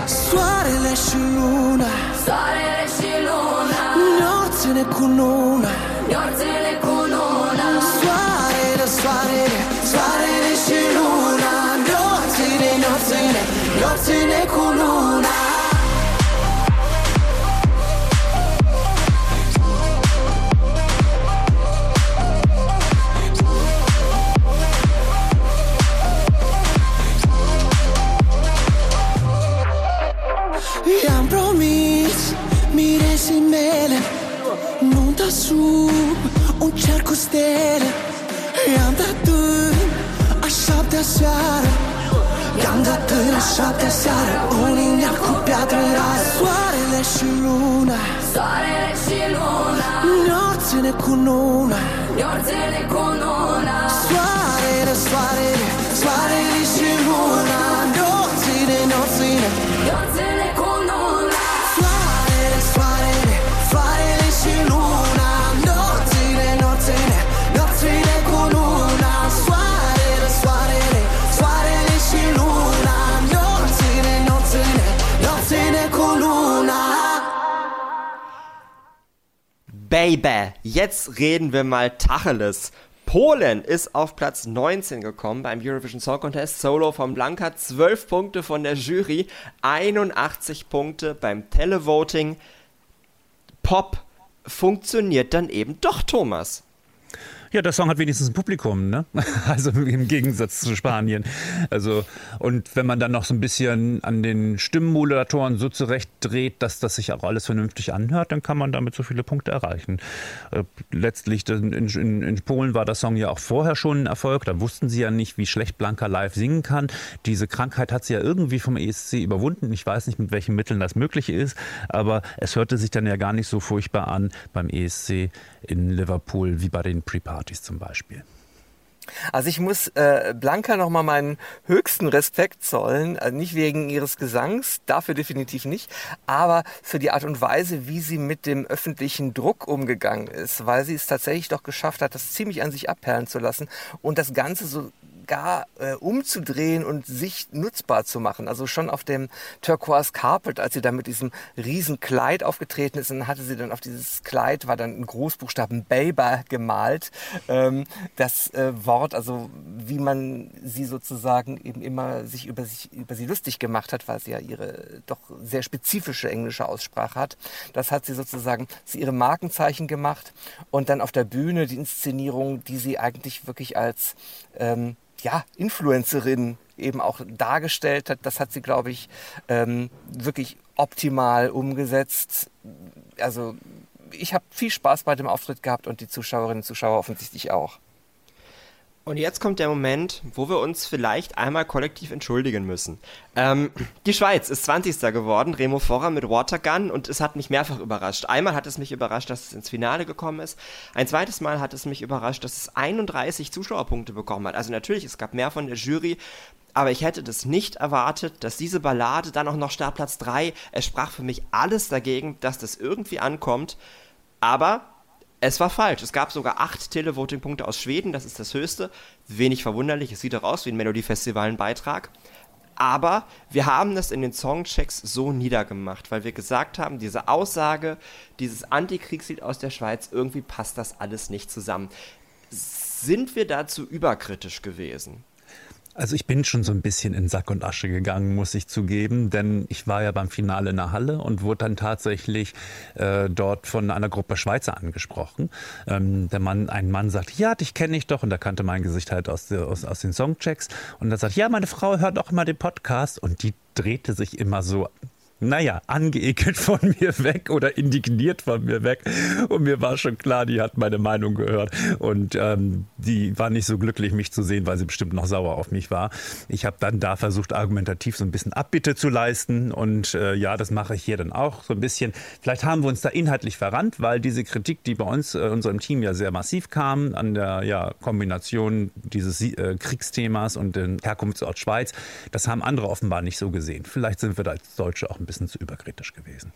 Speaker 7: Soarele și luna.
Speaker 8: Soarele și luna,
Speaker 7: Norțile cu luna
Speaker 8: nordile cu luna.
Speaker 7: Soarele, soarele, soarele cu stele. I-am dat târg a șaptea seară. I-am dat târg a șaptea seară. O linia cu piatră era Soarele
Speaker 8: și luna.
Speaker 7: Soarele și luna. Norțele cu luna. Norțele cu luna. Soarele, soarele, soarele și luna. Norțile, norțile Norțile cu
Speaker 2: Baby, jetzt reden wir mal Tacheles. Polen ist auf Platz 19 gekommen beim Eurovision Song Contest Solo von Blanca. 12 Punkte von der Jury, 81 Punkte beim Televoting. Pop funktioniert dann eben doch, Thomas.
Speaker 3: Ja, der Song hat wenigstens ein Publikum, ne? Also im Gegensatz zu Spanien. Also, und wenn man dann noch so ein bisschen an den Stimmenmodulatoren so zurechtdreht, dass das sich auch alles vernünftig anhört, dann kann man damit so viele Punkte erreichen. Äh, letztlich in, in, in Polen war der Song ja auch vorher schon ein Erfolg. Da wussten sie ja nicht, wie schlecht Blanca live singen kann. Diese Krankheit hat sie ja irgendwie vom ESC überwunden. Ich weiß nicht, mit welchen Mitteln das möglich ist, aber es hörte sich dann ja gar nicht so furchtbar an beim ESC in Liverpool wie bei den Pre-Partys zum Beispiel.
Speaker 4: Also ich muss äh, Blanca nochmal meinen höchsten Respekt zollen, äh, nicht wegen ihres Gesangs, dafür definitiv nicht, aber für die Art und Weise, wie sie mit dem öffentlichen Druck umgegangen ist, weil sie es tatsächlich doch geschafft hat, das ziemlich an sich abperlen zu lassen und das Ganze so gar äh, umzudrehen und sich nutzbar zu machen. Also schon auf dem Turquoise Carpet, als sie da mit diesem riesen Kleid aufgetreten ist, dann hatte sie dann auf dieses Kleid, war dann in Großbuchstaben Baby gemalt. Ähm, das äh, Wort, also wie man sie sozusagen eben immer sich über, sich über sie lustig gemacht hat, weil sie ja ihre doch sehr spezifische englische Aussprache hat. Das hat sie sozusagen zu ihrem Markenzeichen gemacht. Und dann auf der Bühne die Inszenierung, die sie eigentlich wirklich als ähm, ja, Influencerin eben auch dargestellt hat, das hat sie, glaube ich, ähm, wirklich optimal umgesetzt. Also ich habe viel Spaß bei dem Auftritt gehabt und die Zuschauerinnen und Zuschauer offensichtlich auch.
Speaker 2: Und jetzt kommt der Moment, wo wir uns vielleicht einmal kollektiv entschuldigen müssen. Ähm, die Schweiz ist 20. geworden, Remo Forra mit Watergun und es hat mich mehrfach überrascht. Einmal hat es mich überrascht, dass es ins Finale gekommen ist. Ein zweites Mal hat es mich überrascht, dass es 31 Zuschauerpunkte bekommen hat. Also natürlich, es gab mehr von der Jury, aber ich hätte das nicht erwartet, dass diese Ballade dann auch noch Startplatz 3, es sprach für mich alles dagegen, dass das irgendwie ankommt. Aber es war falsch. Es gab sogar acht Televoting-Punkte aus Schweden, das ist das höchste. Wenig verwunderlich, es sieht auch aus wie ein Melodiefestival-Beitrag. Aber wir haben das in den Songchecks so niedergemacht, weil wir gesagt haben, diese Aussage, dieses Antikriegslied aus der Schweiz, irgendwie passt das alles nicht zusammen. Sind wir dazu überkritisch gewesen?
Speaker 3: Also ich bin schon so ein bisschen in Sack und Asche gegangen, muss ich zugeben, denn ich war ja beim Finale in der Halle und wurde dann tatsächlich äh, dort von einer Gruppe Schweizer angesprochen. Ähm, der Mann, ein Mann sagt, ja, dich kenne ich doch. Und er kannte mein Gesicht halt aus, aus, aus den Songchecks. Und er sagt, ja, meine Frau hört auch immer den Podcast. Und die drehte sich immer so naja, angeekelt von mir weg oder indigniert von mir weg. Und mir war schon klar, die hat meine Meinung gehört. Und ähm, die war nicht so glücklich, mich zu sehen, weil sie bestimmt noch sauer auf mich war. Ich habe dann da versucht, argumentativ so ein bisschen Abbitte zu leisten. Und äh, ja, das mache ich hier dann auch so ein bisschen. Vielleicht haben wir uns da inhaltlich verrannt, weil diese Kritik, die bei uns, äh, unserem Team ja sehr massiv kam, an der ja, Kombination dieses äh, Kriegsthemas und den Herkunftsort Schweiz, das haben andere offenbar nicht so gesehen. Vielleicht sind wir da als Deutsche auch ein bisschen zu überkritisch gewesen.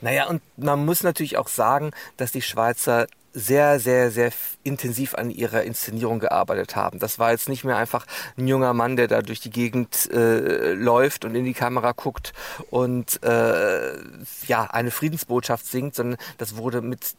Speaker 4: Naja, und man muss natürlich auch sagen, dass die Schweizer sehr, sehr, sehr intensiv an ihrer Inszenierung gearbeitet haben. Das war jetzt nicht mehr einfach ein junger Mann, der da durch die Gegend äh, läuft und in die Kamera guckt und äh, ja eine Friedensbotschaft singt, sondern das wurde mit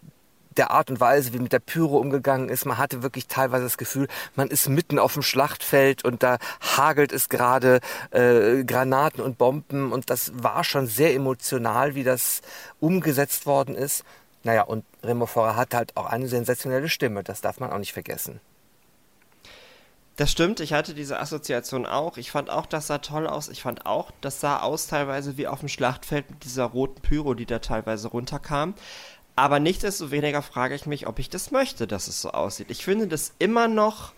Speaker 4: der Art und Weise, wie mit der Pyro umgegangen ist. Man hatte wirklich teilweise das Gefühl, man ist mitten auf dem Schlachtfeld und da hagelt es gerade äh, Granaten und Bomben und das war schon sehr emotional, wie das umgesetzt worden ist. Naja, und Remo Forra hat halt auch eine sensationelle Stimme, das darf man auch nicht vergessen.
Speaker 2: Das stimmt, ich hatte diese Assoziation auch. Ich fand auch, das sah toll aus. Ich fand auch, das sah aus teilweise wie auf dem Schlachtfeld mit dieser roten Pyro, die da teilweise runterkam. Aber nichtsdestoweniger frage ich mich, ob ich das möchte, dass es so aussieht. Ich finde das immer noch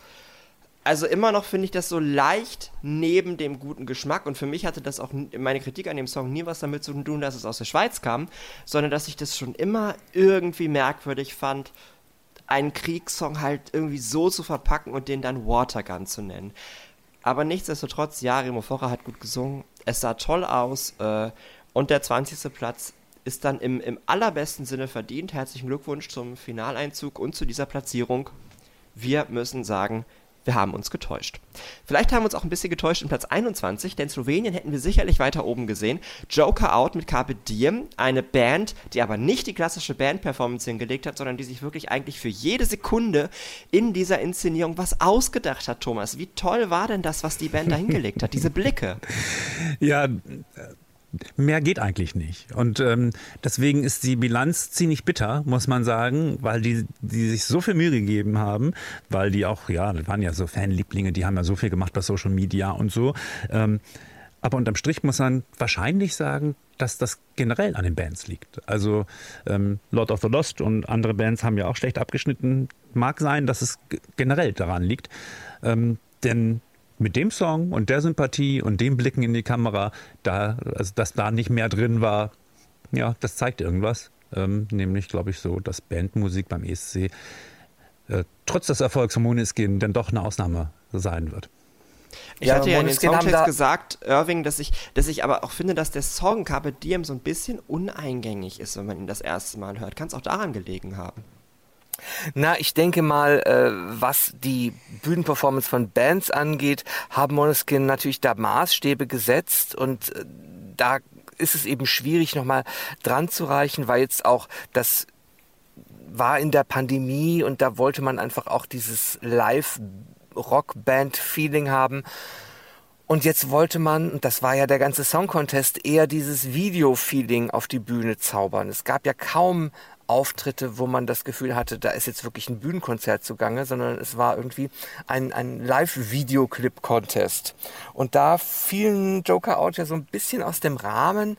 Speaker 2: also immer noch finde ich das so leicht neben dem guten Geschmack und für mich hatte das auch meine Kritik an dem Song nie was damit zu tun, dass es aus der Schweiz kam, sondern dass ich das schon immer irgendwie merkwürdig fand, einen Kriegssong halt irgendwie so zu verpacken und den dann Watergun zu nennen. Aber nichtsdestotrotz, ja, Remo Focher hat gut gesungen, es sah toll aus äh, und der 20. Platz ist dann im, im allerbesten Sinne verdient. Herzlichen Glückwunsch zum Finaleinzug und zu dieser Platzierung. Wir müssen sagen, wir haben uns getäuscht. Vielleicht haben wir uns auch ein bisschen getäuscht in Platz 21, denn Slowenien hätten wir sicherlich weiter oben gesehen. Joker Out mit Carpe Diem, eine Band, die aber nicht die klassische Band-Performance hingelegt hat, sondern die sich wirklich eigentlich für jede Sekunde in dieser Inszenierung was ausgedacht hat, Thomas. Wie toll war denn das, was die Band da hingelegt hat? Diese Blicke.
Speaker 3: Ja, mehr geht eigentlich nicht. Und ähm, deswegen ist die Bilanz ziemlich bitter, muss man sagen, weil die, die sich so viel Mühe gegeben haben, weil die auch, ja, das waren ja so Fanlieblinge, die haben ja so viel gemacht bei Social Media und so. Ähm, aber unterm Strich muss man wahrscheinlich sagen, dass das generell an den Bands liegt. Also ähm, Lord of the Lost und andere Bands haben ja auch schlecht abgeschnitten. Mag sein, dass es generell daran liegt. Ähm, denn mit dem Song und der Sympathie und dem Blicken in die Kamera, da, also dass da nicht mehr drin war, ja, das zeigt irgendwas. Ähm, nämlich, glaube ich, so, dass Bandmusik beim ESC äh, trotz des Erfolgs von Moneskin dann doch eine Ausnahme sein wird.
Speaker 2: Ich
Speaker 4: Ja,
Speaker 2: hatte ja in den Songtext gesagt, Irving, dass ich, dass ich aber auch finde, dass der Song Carpe Diem so ein bisschen uneingängig ist, wenn man ihn das erste Mal hört. Kann es auch daran gelegen haben.
Speaker 4: Na, ich denke mal, äh, was die Bühnenperformance von Bands angeht, haben Måneskin natürlich da Maßstäbe gesetzt und äh, da ist es eben schwierig, nochmal dran zu reichen, weil jetzt auch das war in der Pandemie und da wollte man einfach auch dieses Live-Rock-Band-Feeling haben. Und jetzt wollte man, und das war ja der ganze Song Contest, eher dieses Video-Feeling auf die Bühne zaubern. Es gab ja kaum Auftritte, wo man das Gefühl hatte, da ist jetzt wirklich ein Bühnenkonzert zugange, sondern es war irgendwie ein, ein Live-Videoclip-Contest. Und da fielen Joker Out ja so ein bisschen aus dem Rahmen.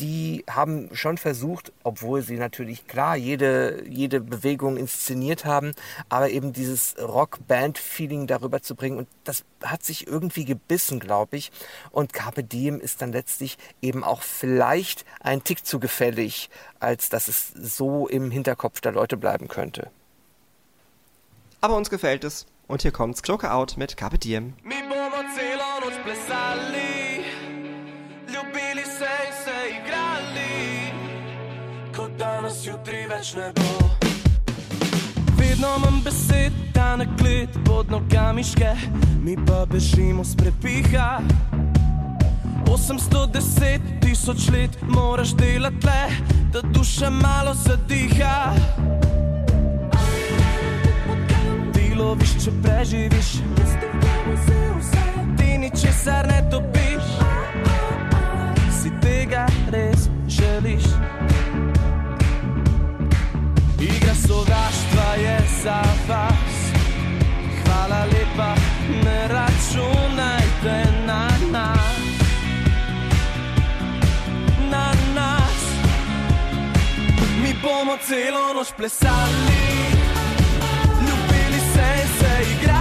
Speaker 4: Die haben schon versucht, obwohl sie natürlich klar jede, jede Bewegung inszeniert haben, aber eben dieses Rock-Band-Feeling darüber zu bringen. Und das hat sich irgendwie gebissen, glaube ich. Und Carpe Diem ist dann letztlich eben auch vielleicht ein Tick zu gefällig, als dass es so im Hinterkopf der Leute bleiben könnte.
Speaker 2: Aber uns gefällt es. Und hier kommt's Joker Out mit Carpe Diem.
Speaker 5: Mi bomo celo noč plesali, jutri več ne bo. Vedno manj besed, ta nakled pod nogami ške, mi pa bežimo s prepiha. 810 tisoč let moraš delati le, da duša malo zadiha. Ti loviš, če preživiš, ti za vas. Hvala lepa, ne računajte na nas. Na nas. Mi bomo celo noč plesali, ljubili se in se igrali,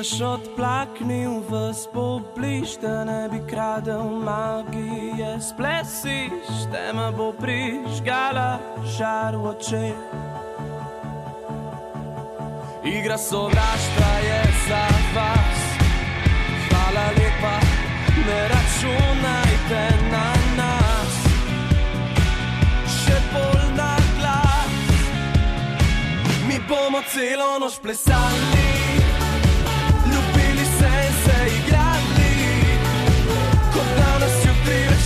Speaker 5: Dež odplaknil v spobliž, da ne bi kradel magije. Splesiš, tema bo prižgala žar v očeh. Igra sovraštva je za vas. Hvala lepa, ne računajte na nas. Še bolj na glas. Mi bomo celo noč plesali,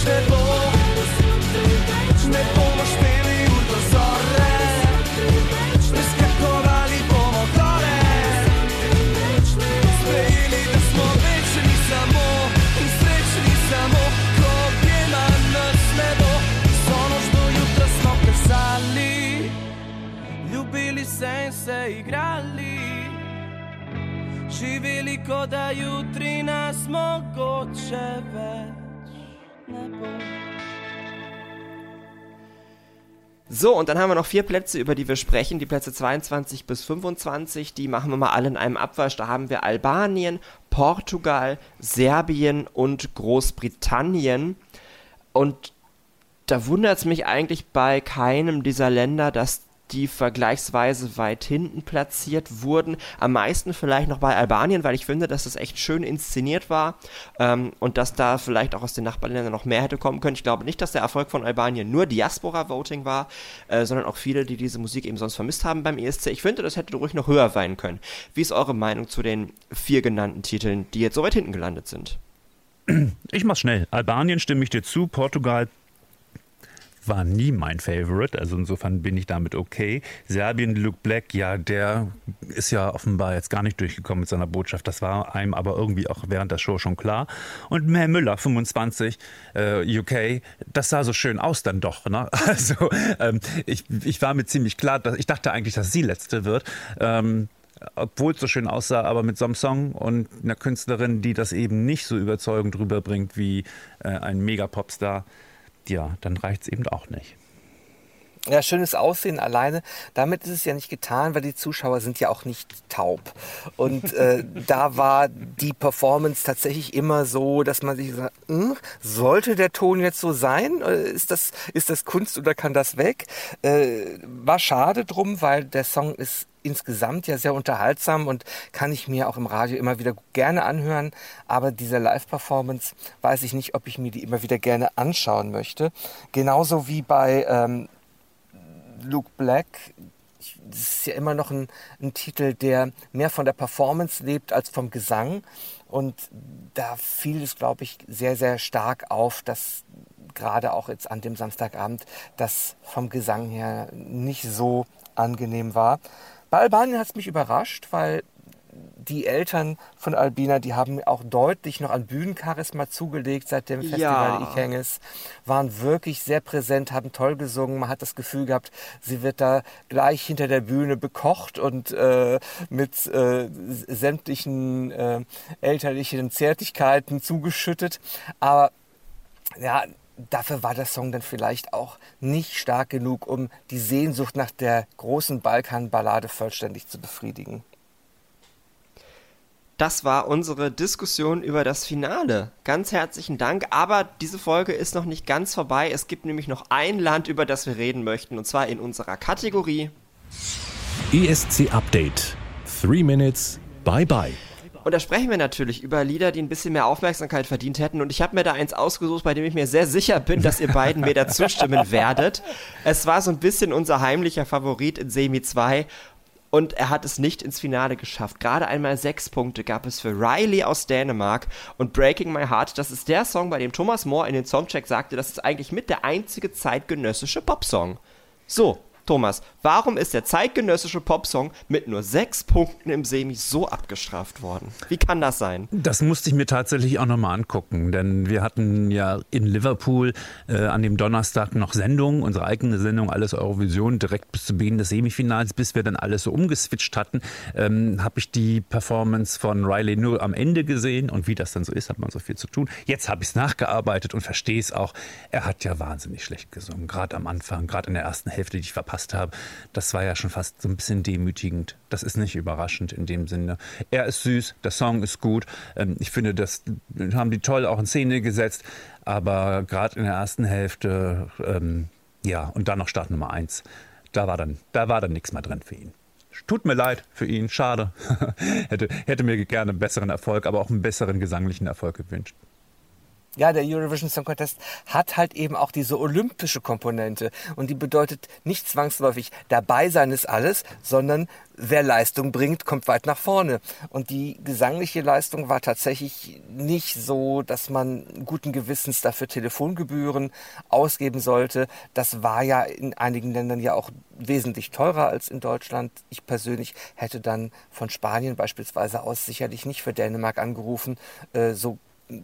Speaker 5: ne bo, ne bomo šteli ur do zore, preskakovali bomo gore, sprejeli, da smo večni samo in srečni samo, ko objema nas ne bo, sonoč do jutra smo plesali, ljubili se in se
Speaker 9: igrali, živeli, kot da jutri nas mogoče več.
Speaker 2: So, und dann haben wir noch vier Plätze, über die wir sprechen. Die Plätze 22 bis 25, die machen wir mal alle in einem Abwasch. Da haben wir Albanien, Portugal, Serbien und Großbritannien. Und da wundert es mich eigentlich bei keinem dieser Länder, dass die vergleichsweise weit hinten platziert wurden. Am meisten vielleicht noch bei Albanien, weil ich finde, dass das echt schön inszeniert war ähm, und dass da vielleicht auch aus den Nachbarländern noch mehr hätte kommen können. Ich glaube nicht, dass der Erfolg von Albanien nur Diaspora-Voting war, äh, sondern auch viele, die diese Musik eben sonst vermisst haben beim ESC. Ich finde, das hätte ruhig noch höher sein können. Wie ist eure Meinung zu den vier genannten Titeln, die jetzt so weit hinten gelandet sind?
Speaker 3: Ich mach's schnell. Albanien stimme ich dir zu, Portugal war nie mein Favorite, also insofern bin ich damit okay. Serbien, Luke Black, ja, der ist ja offenbar jetzt gar nicht durchgekommen mit seiner Botschaft. Das war einem aber irgendwie auch während der Show schon klar. Und Mel Müller, 25, äh, UK, das sah so schön aus dann doch. Ne? Also ähm, ich, ich war mir ziemlich klar, dass, ich dachte eigentlich, dass sie letzte wird. Ähm, obwohl es so schön aussah, aber mit so einem Song und einer Künstlerin, die das eben nicht so überzeugend rüberbringt wie äh, ein Mega-Popstar, ja, dann reicht es eben auch nicht.
Speaker 4: Ja, schönes Aussehen alleine. Damit ist es ja nicht getan, weil die Zuschauer sind ja auch nicht taub. Und äh, da war die Performance tatsächlich immer so, dass man sich sagt, hm, sollte der Ton jetzt so sein? Ist das, ist das Kunst oder kann das weg? Äh, war schade drum, weil der Song ist insgesamt ja sehr unterhaltsam und kann ich mir auch im Radio immer wieder gerne anhören. Aber diese Live-Performance weiß ich nicht, ob ich mir die immer wieder gerne anschauen möchte. Genauso wie bei ähm, Luke Black. Das ist ja immer noch ein, ein Titel, der mehr von der Performance lebt als vom Gesang. Und da fiel es, glaube ich, sehr, sehr stark auf, dass gerade auch jetzt an dem Samstagabend das vom Gesang her nicht so angenehm war. Bei Albanien hat es mich überrascht, weil die Eltern von Albina, die haben auch deutlich noch an Bühnencharisma zugelegt seit dem Festival
Speaker 2: Ja.
Speaker 4: Ikenges, waren wirklich sehr präsent, haben toll gesungen. Man hat das Gefühl gehabt, sie wird da gleich hinter der Bühne bekocht und äh, mit äh, sämtlichen äh, elterlichen Zärtlichkeiten zugeschüttet. Aber ja, dafür war der Song dann vielleicht auch nicht stark genug, um die Sehnsucht nach der großen Balkanballade vollständig zu befriedigen.
Speaker 2: Das war unsere Diskussion über das Finale. Ganz herzlichen Dank, aber diese Folge ist noch nicht ganz vorbei. Es gibt nämlich noch ein Land, über das wir reden möchten, und zwar in unserer Kategorie.
Speaker 1: ESC Update. Three Minutes. Bye bye.
Speaker 2: Und da sprechen wir natürlich über Lieder, die ein bisschen mehr Aufmerksamkeit verdient hätten. Und ich habe mir da eins ausgesucht, bei dem ich mir sehr sicher bin, dass ihr beiden mir da zustimmen werdet. Es war so ein bisschen unser heimlicher Favorit in Semi 2. Und er hat es nicht ins Finale geschafft. Gerade einmal sechs Punkte gab es für Riley aus Dänemark und Breaking My Heart. Das ist der Song, bei dem Thomas Moore in den Songcheck sagte, das ist eigentlich mit der einzige zeitgenössische Popsong. So, Thomas, warum ist der zeitgenössische Popsong mit nur sechs Punkten im Semi so abgestraft worden? Wie kann das sein?
Speaker 3: Das musste ich mir tatsächlich auch nochmal angucken, denn wir hatten ja in Liverpool äh, an dem Donnerstag noch Sendung, unsere eigene Sendung, alles Eurovision, direkt bis zu Beginn des Semifinals, bis wir dann alles so umgeswitcht hatten, ähm, habe ich die Performance von Riley nur am Ende gesehen und wie das dann so ist, hat man so viel zu tun. Jetzt habe ich es nachgearbeitet und verstehe es auch. Er hat ja wahnsinnig schlecht gesungen, gerade am Anfang, gerade in der ersten Hälfte, die ich verpasst habe. Das war ja schon fast so ein bisschen demütigend. Das ist nicht überraschend in dem Sinne. Er ist süß, der Song ist gut. Ähm, Ich finde, das haben die toll auch in Szene gesetzt. Aber gerade in der ersten Hälfte, ähm, ja, und dann noch Start Nummer eins, da war dann, da war dann nichts mehr drin für ihn. Tut mir leid für ihn, schade. hätte, hätte mir gerne einen besseren Erfolg, aber auch einen besseren gesanglichen Erfolg gewünscht.
Speaker 4: Ja, der Eurovision Song Contest hat halt eben auch diese olympische Komponente und die bedeutet nicht zwangsläufig dabei sein ist alles, sondern wer Leistung bringt, kommt weit nach vorne. Und die gesangliche Leistung war tatsächlich nicht so, dass man guten Gewissens dafür Telefongebühren ausgeben sollte. Das war ja in einigen Ländern ja auch wesentlich teurer als in Deutschland. Ich persönlich hätte dann von Spanien beispielsweise aus sicherlich nicht für Dänemark angerufen, äh, so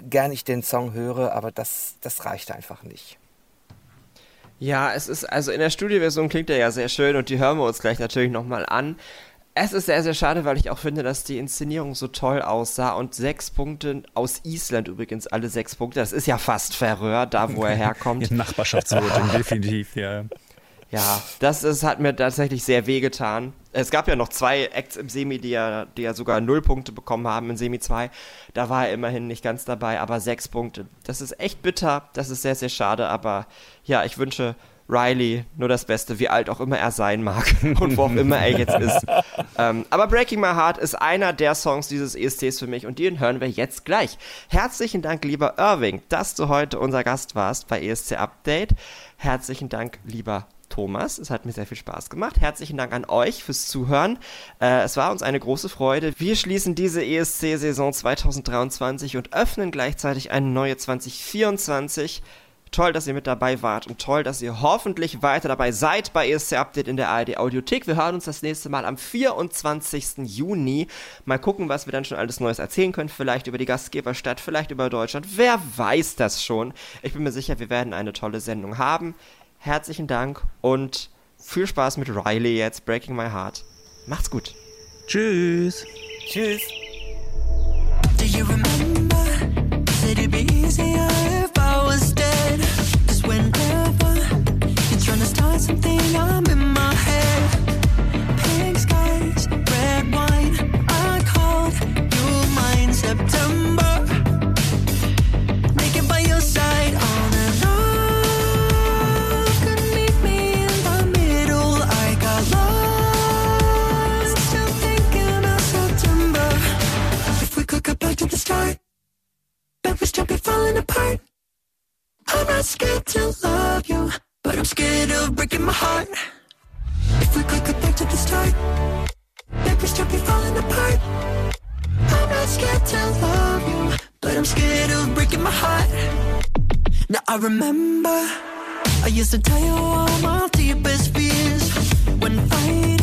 Speaker 4: gern ich den Song höre, aber das, das reicht einfach nicht.
Speaker 2: Ja, es ist, also in der Studioversion klingt er ja sehr schön und die hören wir uns gleich natürlich nochmal an. Es ist sehr, sehr schade, weil ich auch finde, dass die Inszenierung so toll aussah und sechs Punkte aus Island übrigens, alle sechs Punkte. Das ist ja fast Verröhr, da wo er herkommt.
Speaker 3: In Nachbarschaftsvoting, definitiv, ja.
Speaker 2: Ja, das ist, hat mir tatsächlich sehr wehgetan. Es gab ja noch zwei Acts im Semi, die ja, die ja sogar null Punkte bekommen haben in Semi 2. Da war er immerhin nicht ganz dabei, aber sechs Punkte. Das ist echt bitter, das ist sehr, sehr schade, aber ja, ich wünsche Riley nur das Beste, wie alt auch immer er sein mag und wo auch immer er jetzt ist. ähm, aber Breaking My Heart ist einer der Songs dieses ESCs für mich und den hören wir jetzt gleich. Herzlichen Dank, lieber Irving, dass du heute unser Gast warst bei ESC Update. Herzlichen Dank, lieber Thomas. Es hat mir sehr viel Spaß gemacht. Herzlichen Dank an euch fürs Zuhören. Äh, es war uns eine große Freude. Wir schließen diese ESC-Saison 2023 und öffnen gleichzeitig eine neue 2024. Toll, dass ihr mit dabei wart und toll, dass ihr hoffentlich weiter dabei seid bei ESC Update in der ARD Audiothek. Wir hören uns das nächste Mal am 24. Juni. Mal gucken, was wir dann schon alles Neues erzählen können. Vielleicht über die Gastgeberstadt, vielleicht über Deutschland. Wer weiß das schon? Ich bin mir sicher, wir werden eine tolle Sendung haben. Herzlichen Dank und viel Spaß mit Riley jetzt, Breaking My Heart. Macht's gut.
Speaker 3: Tschüss.
Speaker 4: Tschüss.
Speaker 8: Do you remember? Said it'd be easier if I was dead. Cause whenever you're trying to start something, I'm in my the start, back was jumping, falling apart. I'm not scared to love you, but I'm scared of breaking my heart. If we could go back to the start, back was jumping, falling apart. I'm not scared to love you, but I'm scared of breaking my heart. Now I remember I used to tell you all my deepest fears when fighting.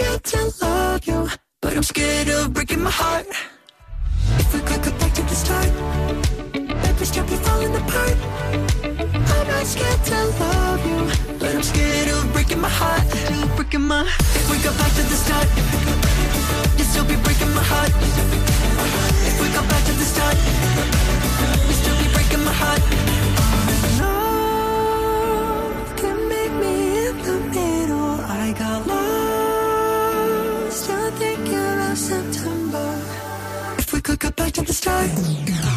Speaker 8: Scared to love you, but I'm scared of breaking my heart. If we could go back to the start, back was jumping, falling apart. I'm not scared to love you, but I'm scared of breaking my heart. Breaking my. If we go back to the start, you'd still be breaking my heart. If we go back to the start, you'd still be breaking my heart. To the start.